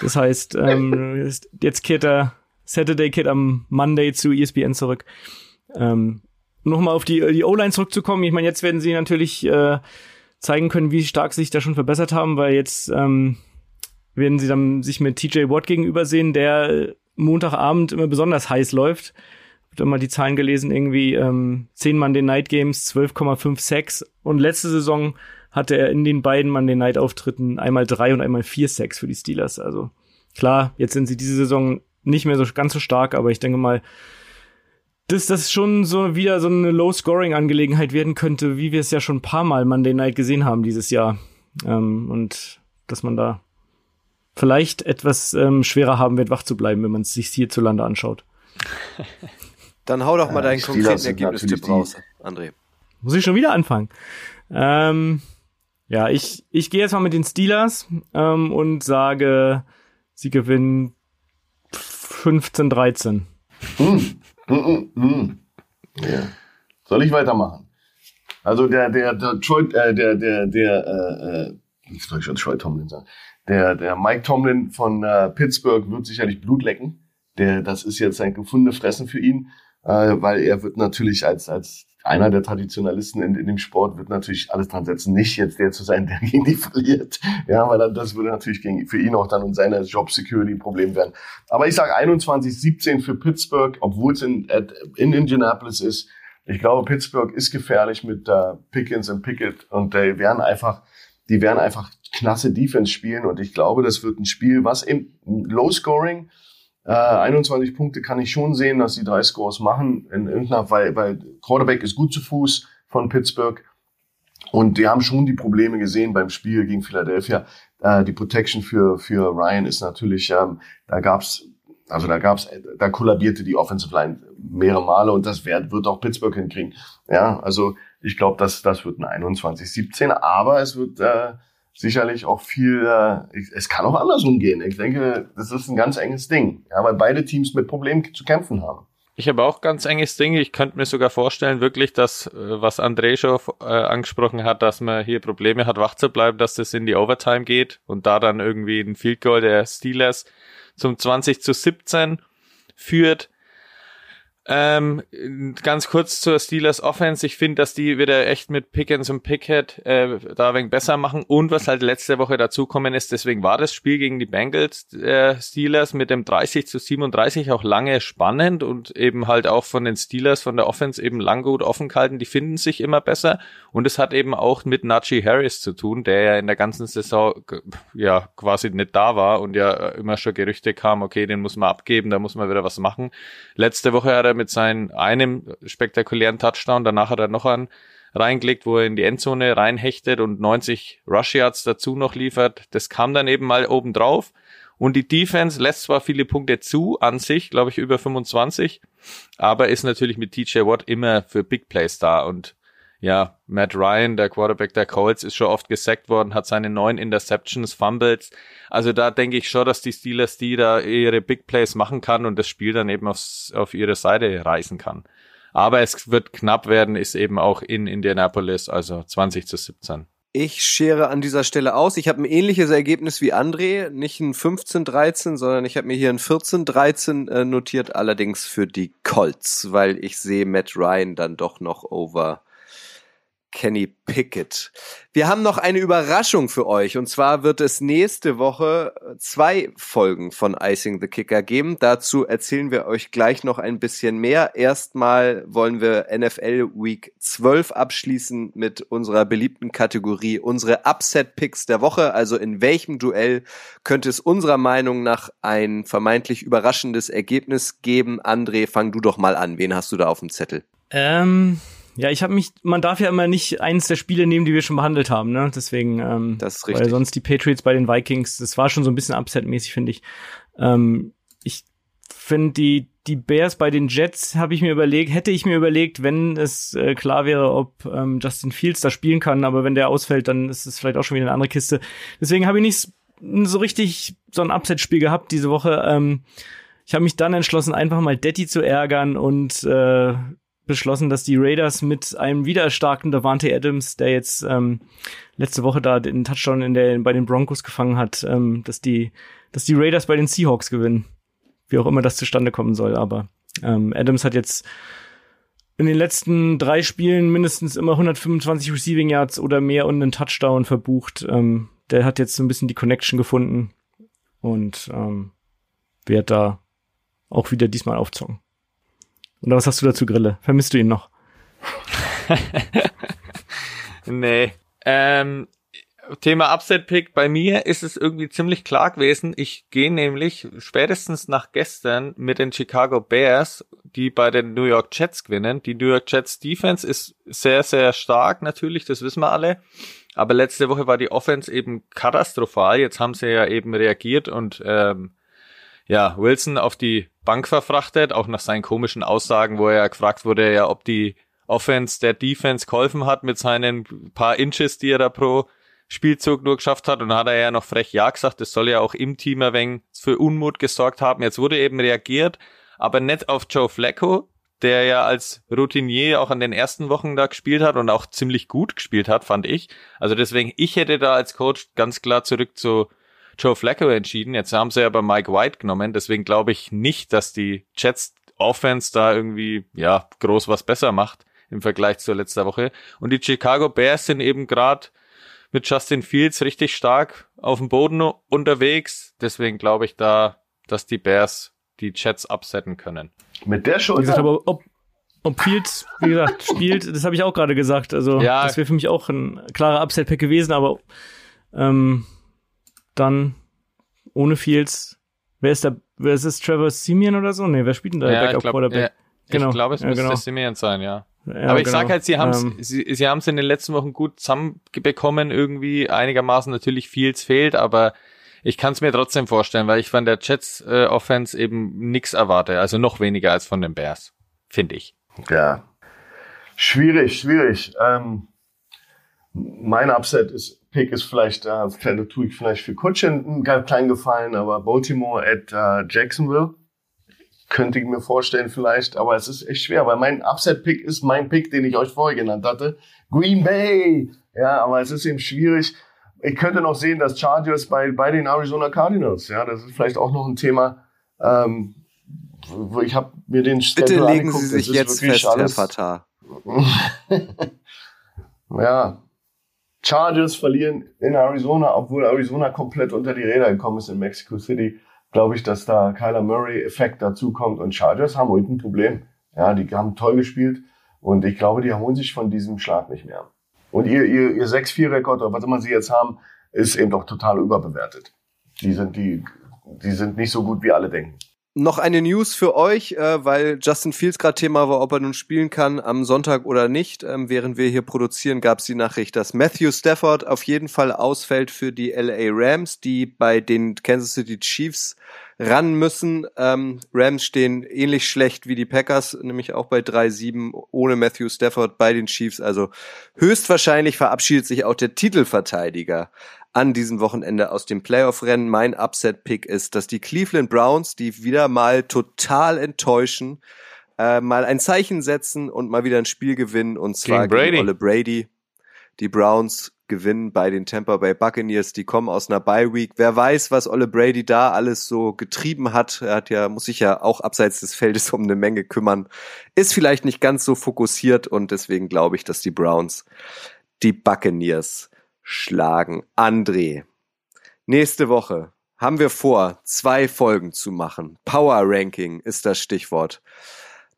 das heißt, ähm, jetzt kehrt er Saturday kehrt am Monday zu ESPN zurück. Ähm, Nochmal auf die, die O-Line zurückzukommen. Ich meine, jetzt werden sie natürlich äh, zeigen können, wie stark sie sich da schon verbessert haben, weil jetzt ähm, werden sie dann sich mit TJ Watt gegenübersehen, der Montagabend immer besonders heiß läuft. Ich habe mal die Zahlen gelesen, irgendwie ähm, 10 Monday Night Games, 12,5 Sacks und letzte Saison hatte er in den beiden Monday Night Auftritten einmal drei und einmal vier Sacks für die Steelers. Also klar, jetzt sind sie diese Saison nicht mehr so ganz so stark, aber ich denke mal, dass das schon so wieder so eine Low-Scoring-Angelegenheit werden könnte, wie wir es ja schon ein paar Mal Monday Night gesehen haben dieses Jahr. Ähm, und dass man da vielleicht etwas ähm, schwerer haben wird, wach zu bleiben, wenn man es sich hierzulande anschaut. Dann hau doch mal deinen konkreten Ergebnistipp raus, André. Muss ich schon wieder anfangen? Ähm, ja, ich, ich gehe jetzt mal mit den Steelers ähm, und sage, sie gewinnen 15, 13. Hm. Mm, mm, mm. Ja. Soll ich weitermachen? Also der, der, der Troy, äh, der, der, der, äh, äh, ich soll schon Troy Tomlin sagen. Der, der Mike Tomlin von äh, Pittsburgh wird sicherlich Blut lecken. Der, das ist jetzt ein gefundenes Fressen für ihn, äh, weil er wird natürlich als, als einer der Traditionalisten in, in dem Sport wird natürlich alles dran setzen, nicht jetzt der zu sein, der gegen die verliert. Ja, weil dann, das würde natürlich gegen, für ihn auch dann und seine Job Security ein Problem werden. Aber ich sage 21-17 für Pittsburgh, obwohl es in, in Indianapolis ist. Ich glaube, Pittsburgh ist gefährlich mit äh, Pickens und Pickett und die werden einfach, die werden einfach klasse Defense spielen und ich glaube, das wird ein Spiel, was im Low Scoring, äh, 21 Punkte kann ich schon sehen, dass sie drei Scores machen. In irgendeiner, weil, weil Quarterback ist gut zu Fuß von Pittsburgh. Und die haben schon die Probleme gesehen beim Spiel gegen Philadelphia. Äh, die Protection für, für Ryan ist natürlich, ähm, da gab's also da gab's, da kollabierte die Offensive Line mehrere Male und das wird, wird auch Pittsburgh hinkriegen. Ja, also ich glaube, das, das wird ein 21-17, aber es wird äh, sicherlich auch viel, äh, es kann auch andersrum gehen. Ich denke, das ist ein ganz enges Ding, ja, weil beide Teams mit Problemen zu kämpfen haben. Ich habe auch ganz enges Ding. Ich könnte mir sogar vorstellen, wirklich, dass, äh, was André schon äh, angesprochen hat, dass man hier Probleme hat, wach zu bleiben, dass das in die Overtime geht und da dann irgendwie ein Field Goal der Steelers zum 20 zu 17 führt. Ähm, ganz kurz zur Steelers Offense. Ich finde, dass die wieder echt mit Pickens und Pickett äh, da ein wenig besser machen. Und was halt letzte Woche dazukommen ist, deswegen war das Spiel gegen die Bengals äh, Steelers mit dem 30 zu 37 auch lange spannend und eben halt auch von den Steelers von der Offense eben lang gut offen gehalten. Die finden sich immer besser. Und es hat eben auch mit Najee Harris zu tun, der ja in der ganzen Saison ja quasi nicht da war und ja immer schon Gerüchte kam, okay, den muss man abgeben, da muss man wieder was machen. Letzte Woche hat er mit seinem einem spektakulären Touchdown. Danach hat er noch einen reingelegt, wo er in die Endzone reinhechtet und 90 Rush Yards dazu noch liefert. Das kam dann eben mal oben drauf. Und die Defense lässt zwar viele Punkte zu an sich, glaube ich über 25, aber ist natürlich mit TJ Watt immer für Big Plays da und ja, Matt Ryan, der Quarterback der Colts, ist schon oft gesackt worden, hat seine neun Interceptions, Fumbles. Also da denke ich schon, dass die Steelers die da ihre Big Plays machen kann und das Spiel dann eben aufs, auf ihre Seite reißen kann. Aber es wird knapp werden, ist eben auch in Indianapolis, also 20 zu 17. Ich schere an dieser Stelle aus. Ich habe ein ähnliches Ergebnis wie André, nicht ein 15-13, sondern ich habe mir hier ein 14-13 äh, notiert, allerdings für die Colts, weil ich sehe Matt Ryan dann doch noch over Kenny Pickett. Wir haben noch eine Überraschung für euch und zwar wird es nächste Woche zwei Folgen von Icing the Kicker geben. Dazu erzählen wir euch gleich noch ein bisschen mehr. Erstmal wollen wir NFL Week 12 abschließen mit unserer beliebten Kategorie unsere Upset Picks der Woche. Also in welchem Duell könnte es unserer Meinung nach ein vermeintlich überraschendes Ergebnis geben? André, fang du doch mal an. Wen hast du da auf dem Zettel? Ähm ja, ich habe mich, man darf ja immer nicht eins der Spiele nehmen, die wir schon behandelt haben, ne? Deswegen, ähm, das ist richtig. weil sonst die Patriots bei den Vikings, das war schon so ein bisschen Upset-mäßig, finde ich. Ähm, ich finde die die Bears bei den Jets habe ich mir überlegt, hätte ich mir überlegt, wenn es äh, klar wäre, ob ähm, Justin Fields da spielen kann, aber wenn der ausfällt, dann ist es vielleicht auch schon wieder eine andere Kiste. Deswegen habe ich nicht so richtig so ein Upset-Spiel gehabt diese Woche. Ähm, ich habe mich dann entschlossen, einfach mal Detti zu ärgern und äh, beschlossen, dass die Raiders mit einem wieder erstarkten Davante Adams, der jetzt ähm, letzte Woche da den Touchdown in der, bei den Broncos gefangen hat, ähm, dass die, dass die Raiders bei den Seahawks gewinnen wie auch immer das zustande kommen soll. Aber ähm, Adams hat jetzt in den letzten drei Spielen mindestens immer 125 Receiving Yards oder mehr und einen Touchdown verbucht. Ähm, der hat jetzt so ein bisschen die Connection gefunden und ähm, wird da auch wieder diesmal aufzocken. Und was hast du dazu, Grille? Vermisst du ihn noch? nee. Ähm, Thema Upset-Pick, bei mir ist es irgendwie ziemlich klar gewesen. Ich gehe nämlich spätestens nach gestern mit den Chicago Bears, die bei den New York Jets gewinnen. Die New York Jets Defense ist sehr, sehr stark natürlich, das wissen wir alle. Aber letzte Woche war die Offense eben katastrophal. Jetzt haben sie ja eben reagiert und ähm, ja, Wilson auf die Bank verfrachtet, auch nach seinen komischen Aussagen, wo er ja gefragt wurde, ja, ob die Offense der Defense geholfen hat mit seinen paar Inches, die er da pro Spielzug nur geschafft hat und dann hat er ja noch frech Ja gesagt, das soll ja auch im Team ein wenig für Unmut gesorgt haben. Jetzt wurde eben reagiert, aber nicht auf Joe Flacco, der ja als Routinier auch an den ersten Wochen da gespielt hat und auch ziemlich gut gespielt hat, fand ich. Also deswegen, ich hätte da als Coach ganz klar zurück zu Joe Flacco entschieden. Jetzt haben sie aber Mike White genommen, deswegen glaube ich nicht, dass die Jets Offense da irgendwie, ja, groß was besser macht im Vergleich zur letzter Woche. Und die Chicago Bears sind eben gerade mit Justin Fields richtig stark auf dem Boden unterwegs. Deswegen glaube ich da, dass die Bears die Jets upsetten können. Mit der Schulter? Wie gesagt, aber ob, ob Fields, wie gesagt, spielt, das habe ich auch gerade gesagt. Also ja. das wäre für mich auch ein klarer Upset-Pack gewesen, aber ähm, dann ohne Fields, wer ist da, wer ist es, Trevor Simeon oder so? Nee, wer spielt denn da ja, Backup Quarterback? Ja, genau. Ich glaube, es ja, müsste genau. Simeon sein, ja. Ja, aber ich genau. sag halt, sie haben ähm, sie, sie haben es in den letzten Wochen gut zusammenbekommen, irgendwie einigermaßen natürlich Fields fehlt, aber ich kann es mir trotzdem vorstellen, weil ich von der Jets äh, Offense eben nix erwarte, also noch weniger als von den Bears, finde ich. Ja, schwierig, schwierig. Ähm, mein Upset ist Pick ist vielleicht, äh, da tue ich vielleicht für Kutschen einen kleinen Gefallen, aber Baltimore at äh, Jacksonville könnte ich mir vorstellen vielleicht, aber es ist echt schwer, weil mein Upset-Pick ist mein Pick, den ich euch vorher genannt hatte. Green Bay! Ja, aber es ist eben schwierig. Ich könnte noch sehen, dass Chargers bei, bei den Arizona Cardinals, ja, das ist vielleicht auch noch ein Thema. Ähm, ich habe mir den Bitte Stempel legen Sie sich jetzt fest, alles, Herr Fatah. ja, Chargers verlieren in Arizona, obwohl Arizona komplett unter die Räder gekommen ist in Mexico City glaube ich, dass da Kyler Murray-Effekt dazukommt. Und Chargers haben heute ein Problem. Ja, die haben toll gespielt und ich glaube, die erholen sich von diesem Schlag nicht mehr. Und ihr, ihr, ihr 6-4-Rekord, oder was immer sie jetzt haben, ist eben doch total überbewertet. Die sind, die, die sind nicht so gut, wie alle denken. Noch eine News für euch, äh, weil Justin Fields gerade Thema war, ob er nun spielen kann am Sonntag oder nicht. Ähm, während wir hier produzieren, gab es die Nachricht, dass Matthew Stafford auf jeden Fall ausfällt für die LA Rams, die bei den Kansas City Chiefs ran müssen. Ähm, Rams stehen ähnlich schlecht wie die Packers, nämlich auch bei 3-7 ohne Matthew Stafford bei den Chiefs. Also höchstwahrscheinlich verabschiedet sich auch der Titelverteidiger an diesem Wochenende aus dem Playoff-Rennen. Mein Upset-Pick ist, dass die Cleveland Browns, die wieder mal total enttäuschen, äh, mal ein Zeichen setzen und mal wieder ein Spiel gewinnen und zwar gegen, gegen Olle Brady. Die Browns gewinnen bei den Tampa Bay Buccaneers. Die kommen aus einer Bye Week. Wer weiß, was Olle Brady da alles so getrieben hat. Er hat ja, muss sich ja auch abseits des Feldes um eine Menge kümmern. Ist vielleicht nicht ganz so fokussiert und deswegen glaube ich, dass die Browns die Buccaneers schlagen. André, nächste Woche haben wir vor, zwei Folgen zu machen. Power Ranking ist das Stichwort.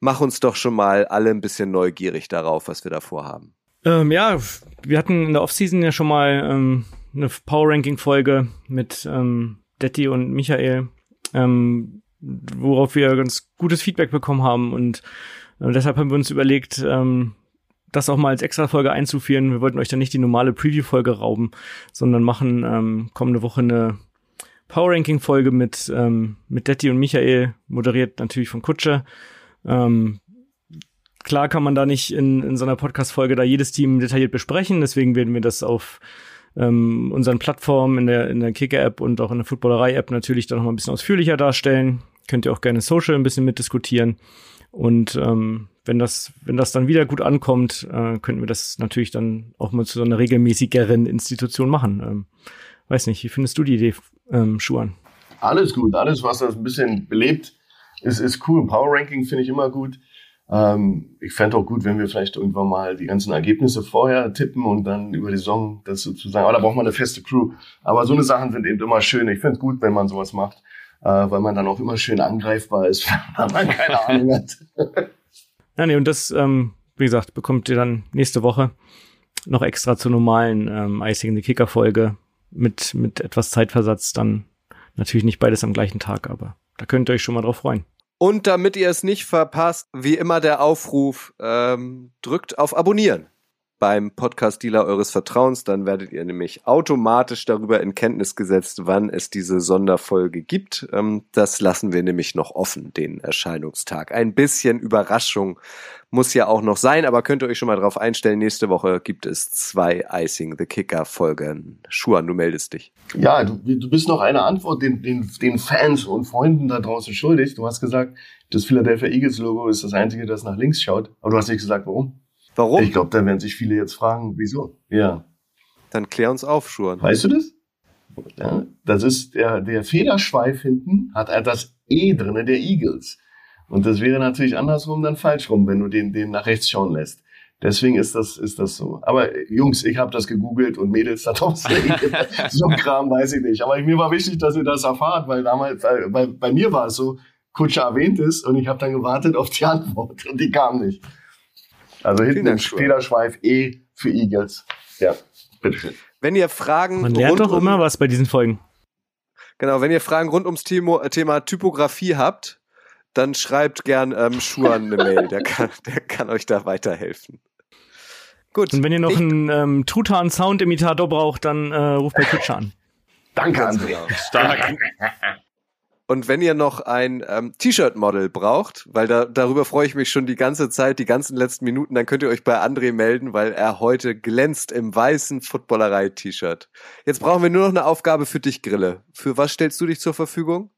Mach uns doch schon mal alle ein bisschen neugierig darauf, was wir da vorhaben. Ähm, ja, wir hatten in der Offseason ja schon mal ähm, eine Power Ranking Folge mit ähm, Detti und Michael, ähm, worauf wir ganz gutes Feedback bekommen haben und äh, deshalb haben wir uns überlegt, ähm, das auch mal als extra Folge einzuführen. Wir wollten euch dann nicht die normale Preview-Folge rauben, sondern machen ähm, kommende Woche eine Power Ranking Folge mit ähm, mit Detti und Michael, moderiert natürlich von Kutscher. Ähm, klar kann man da nicht in, in so einer Podcast-Folge da jedes Team detailliert besprechen, deswegen werden wir das auf ähm, unseren Plattformen in der, in der Kicker-App und auch in der Footballerei-App natürlich dann noch mal ein bisschen ausführlicher darstellen. Könnt ihr auch gerne Social ein bisschen mitdiskutieren. Und ähm, wenn das, wenn das dann wieder gut ankommt, äh, könnten wir das natürlich dann auch mal zu so einer regelmäßigeren Institution machen. Ähm, weiß nicht, wie findest du die Idee, ähm, Schuhan? Alles gut, alles, was das ein bisschen belebt, ist, ist cool. Power Ranking finde ich immer gut. Ähm, ich fände auch gut, wenn wir vielleicht irgendwann mal die ganzen Ergebnisse vorher tippen und dann über die Saison das sozusagen, aber da braucht man eine feste Crew. Aber so eine Sachen sind eben immer schön. Ich finde es gut, wenn man sowas macht, äh, weil man dann auch immer schön angreifbar ist, wenn man keine Ahnung hat. Ja, nee, und das, ähm, wie gesagt, bekommt ihr dann nächste Woche noch extra zur normalen ähm, Icing in the Kicker Folge mit, mit etwas Zeitversatz dann natürlich nicht beides am gleichen Tag, aber da könnt ihr euch schon mal drauf freuen. Und damit ihr es nicht verpasst, wie immer der Aufruf, ähm, drückt auf Abonnieren beim Podcast-Dealer eures Vertrauens. Dann werdet ihr nämlich automatisch darüber in Kenntnis gesetzt, wann es diese Sonderfolge gibt. Ähm, das lassen wir nämlich noch offen, den Erscheinungstag. Ein bisschen Überraschung muss ja auch noch sein, aber könnt ihr euch schon mal drauf einstellen. Nächste Woche gibt es zwei Icing the Kicker Folgen. Schuan, du meldest dich. Ja, du, du bist noch eine Antwort den, den, den Fans und Freunden da draußen schuldig. Du hast gesagt, das Philadelphia Eagles Logo ist das einzige, das nach links schaut. Aber du hast nicht gesagt, warum. Warum? Ich glaube, da werden sich viele jetzt fragen, wieso. Ja. Dann klär uns auf, Schuan. Weißt du das? Ja, das ist der, der Federschweif hinten hat das E drinne der Eagles. Und das wäre natürlich andersrum dann falsch rum, wenn du den, den nach rechts schauen lässt. Deswegen ist das, ist das so. Aber Jungs, ich habe das gegoogelt und Mädels da draußen, so ein Kram weiß ich nicht. Aber mir war wichtig, dass ihr das erfahrt, weil damals, weil, weil bei mir war es so, Kutscher erwähnt ist und ich habe dann gewartet auf die Antwort und die kam nicht. Also hinten im Federschweif E für Eagles. Ja, bitteschön. Wenn ihr Fragen. Man lernt doch immer was bei diesen Folgen. Genau, wenn ihr Fragen rund ums Thema, Thema Typografie habt, dann schreibt gern ähm, Schuhan eine Mail, der kann, der kann euch da weiterhelfen. Gut. Und wenn ihr noch ich, einen ähm, Truthahn-Sound-Imitator braucht, dann äh, ruft bei Kutscher an. Danke, André. Genau. Stark. Und wenn ihr noch ein ähm, T-Shirt-Model braucht, weil da, darüber freue ich mich schon die ganze Zeit, die ganzen letzten Minuten, dann könnt ihr euch bei André melden, weil er heute glänzt im weißen Footballerei-T-Shirt. Jetzt brauchen wir nur noch eine Aufgabe für dich, Grille. Für was stellst du dich zur Verfügung?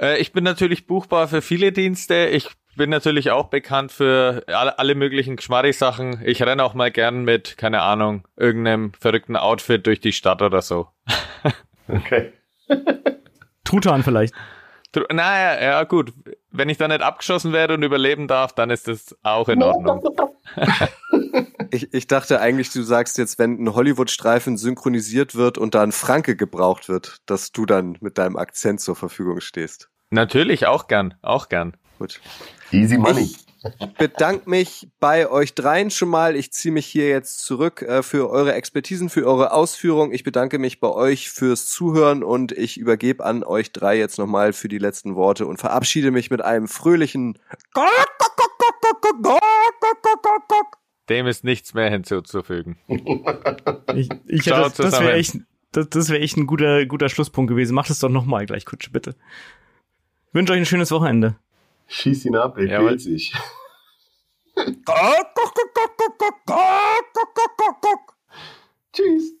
Äh, ich bin natürlich buchbar für viele Dienste. Ich bin natürlich auch bekannt für alle, alle möglichen Geschmarri-Sachen. Ich renne auch mal gern mit, keine Ahnung, irgendeinem verrückten Outfit durch die Stadt oder so. okay. Truthahn vielleicht. Naja, ja gut. Wenn ich da nicht abgeschossen werde und überleben darf, dann ist das auch in Ordnung. ich, ich dachte eigentlich, du sagst jetzt, wenn ein Hollywood-Streifen synchronisiert wird und da ein Franke gebraucht wird, dass du dann mit deinem Akzent zur Verfügung stehst. Natürlich, auch gern, auch gern. Gut. Easy money. Ich bedanke mich bei euch dreien schon mal. Ich ziehe mich hier jetzt zurück äh, für eure Expertisen, für eure Ausführung. Ich bedanke mich bei euch fürs Zuhören und ich übergebe an euch drei jetzt nochmal für die letzten Worte und verabschiede mich mit einem fröhlichen Dem ist nichts mehr hinzuzufügen. ich, ich hätte, das wäre echt, das, das wäre echt ein guter, guter Schlusspunkt gewesen. Macht es doch nochmal gleich, Kutsche, bitte. Ich wünsche euch ein schönes Wochenende. Schieß ihn ab, er ja, quält sich. Tschüss.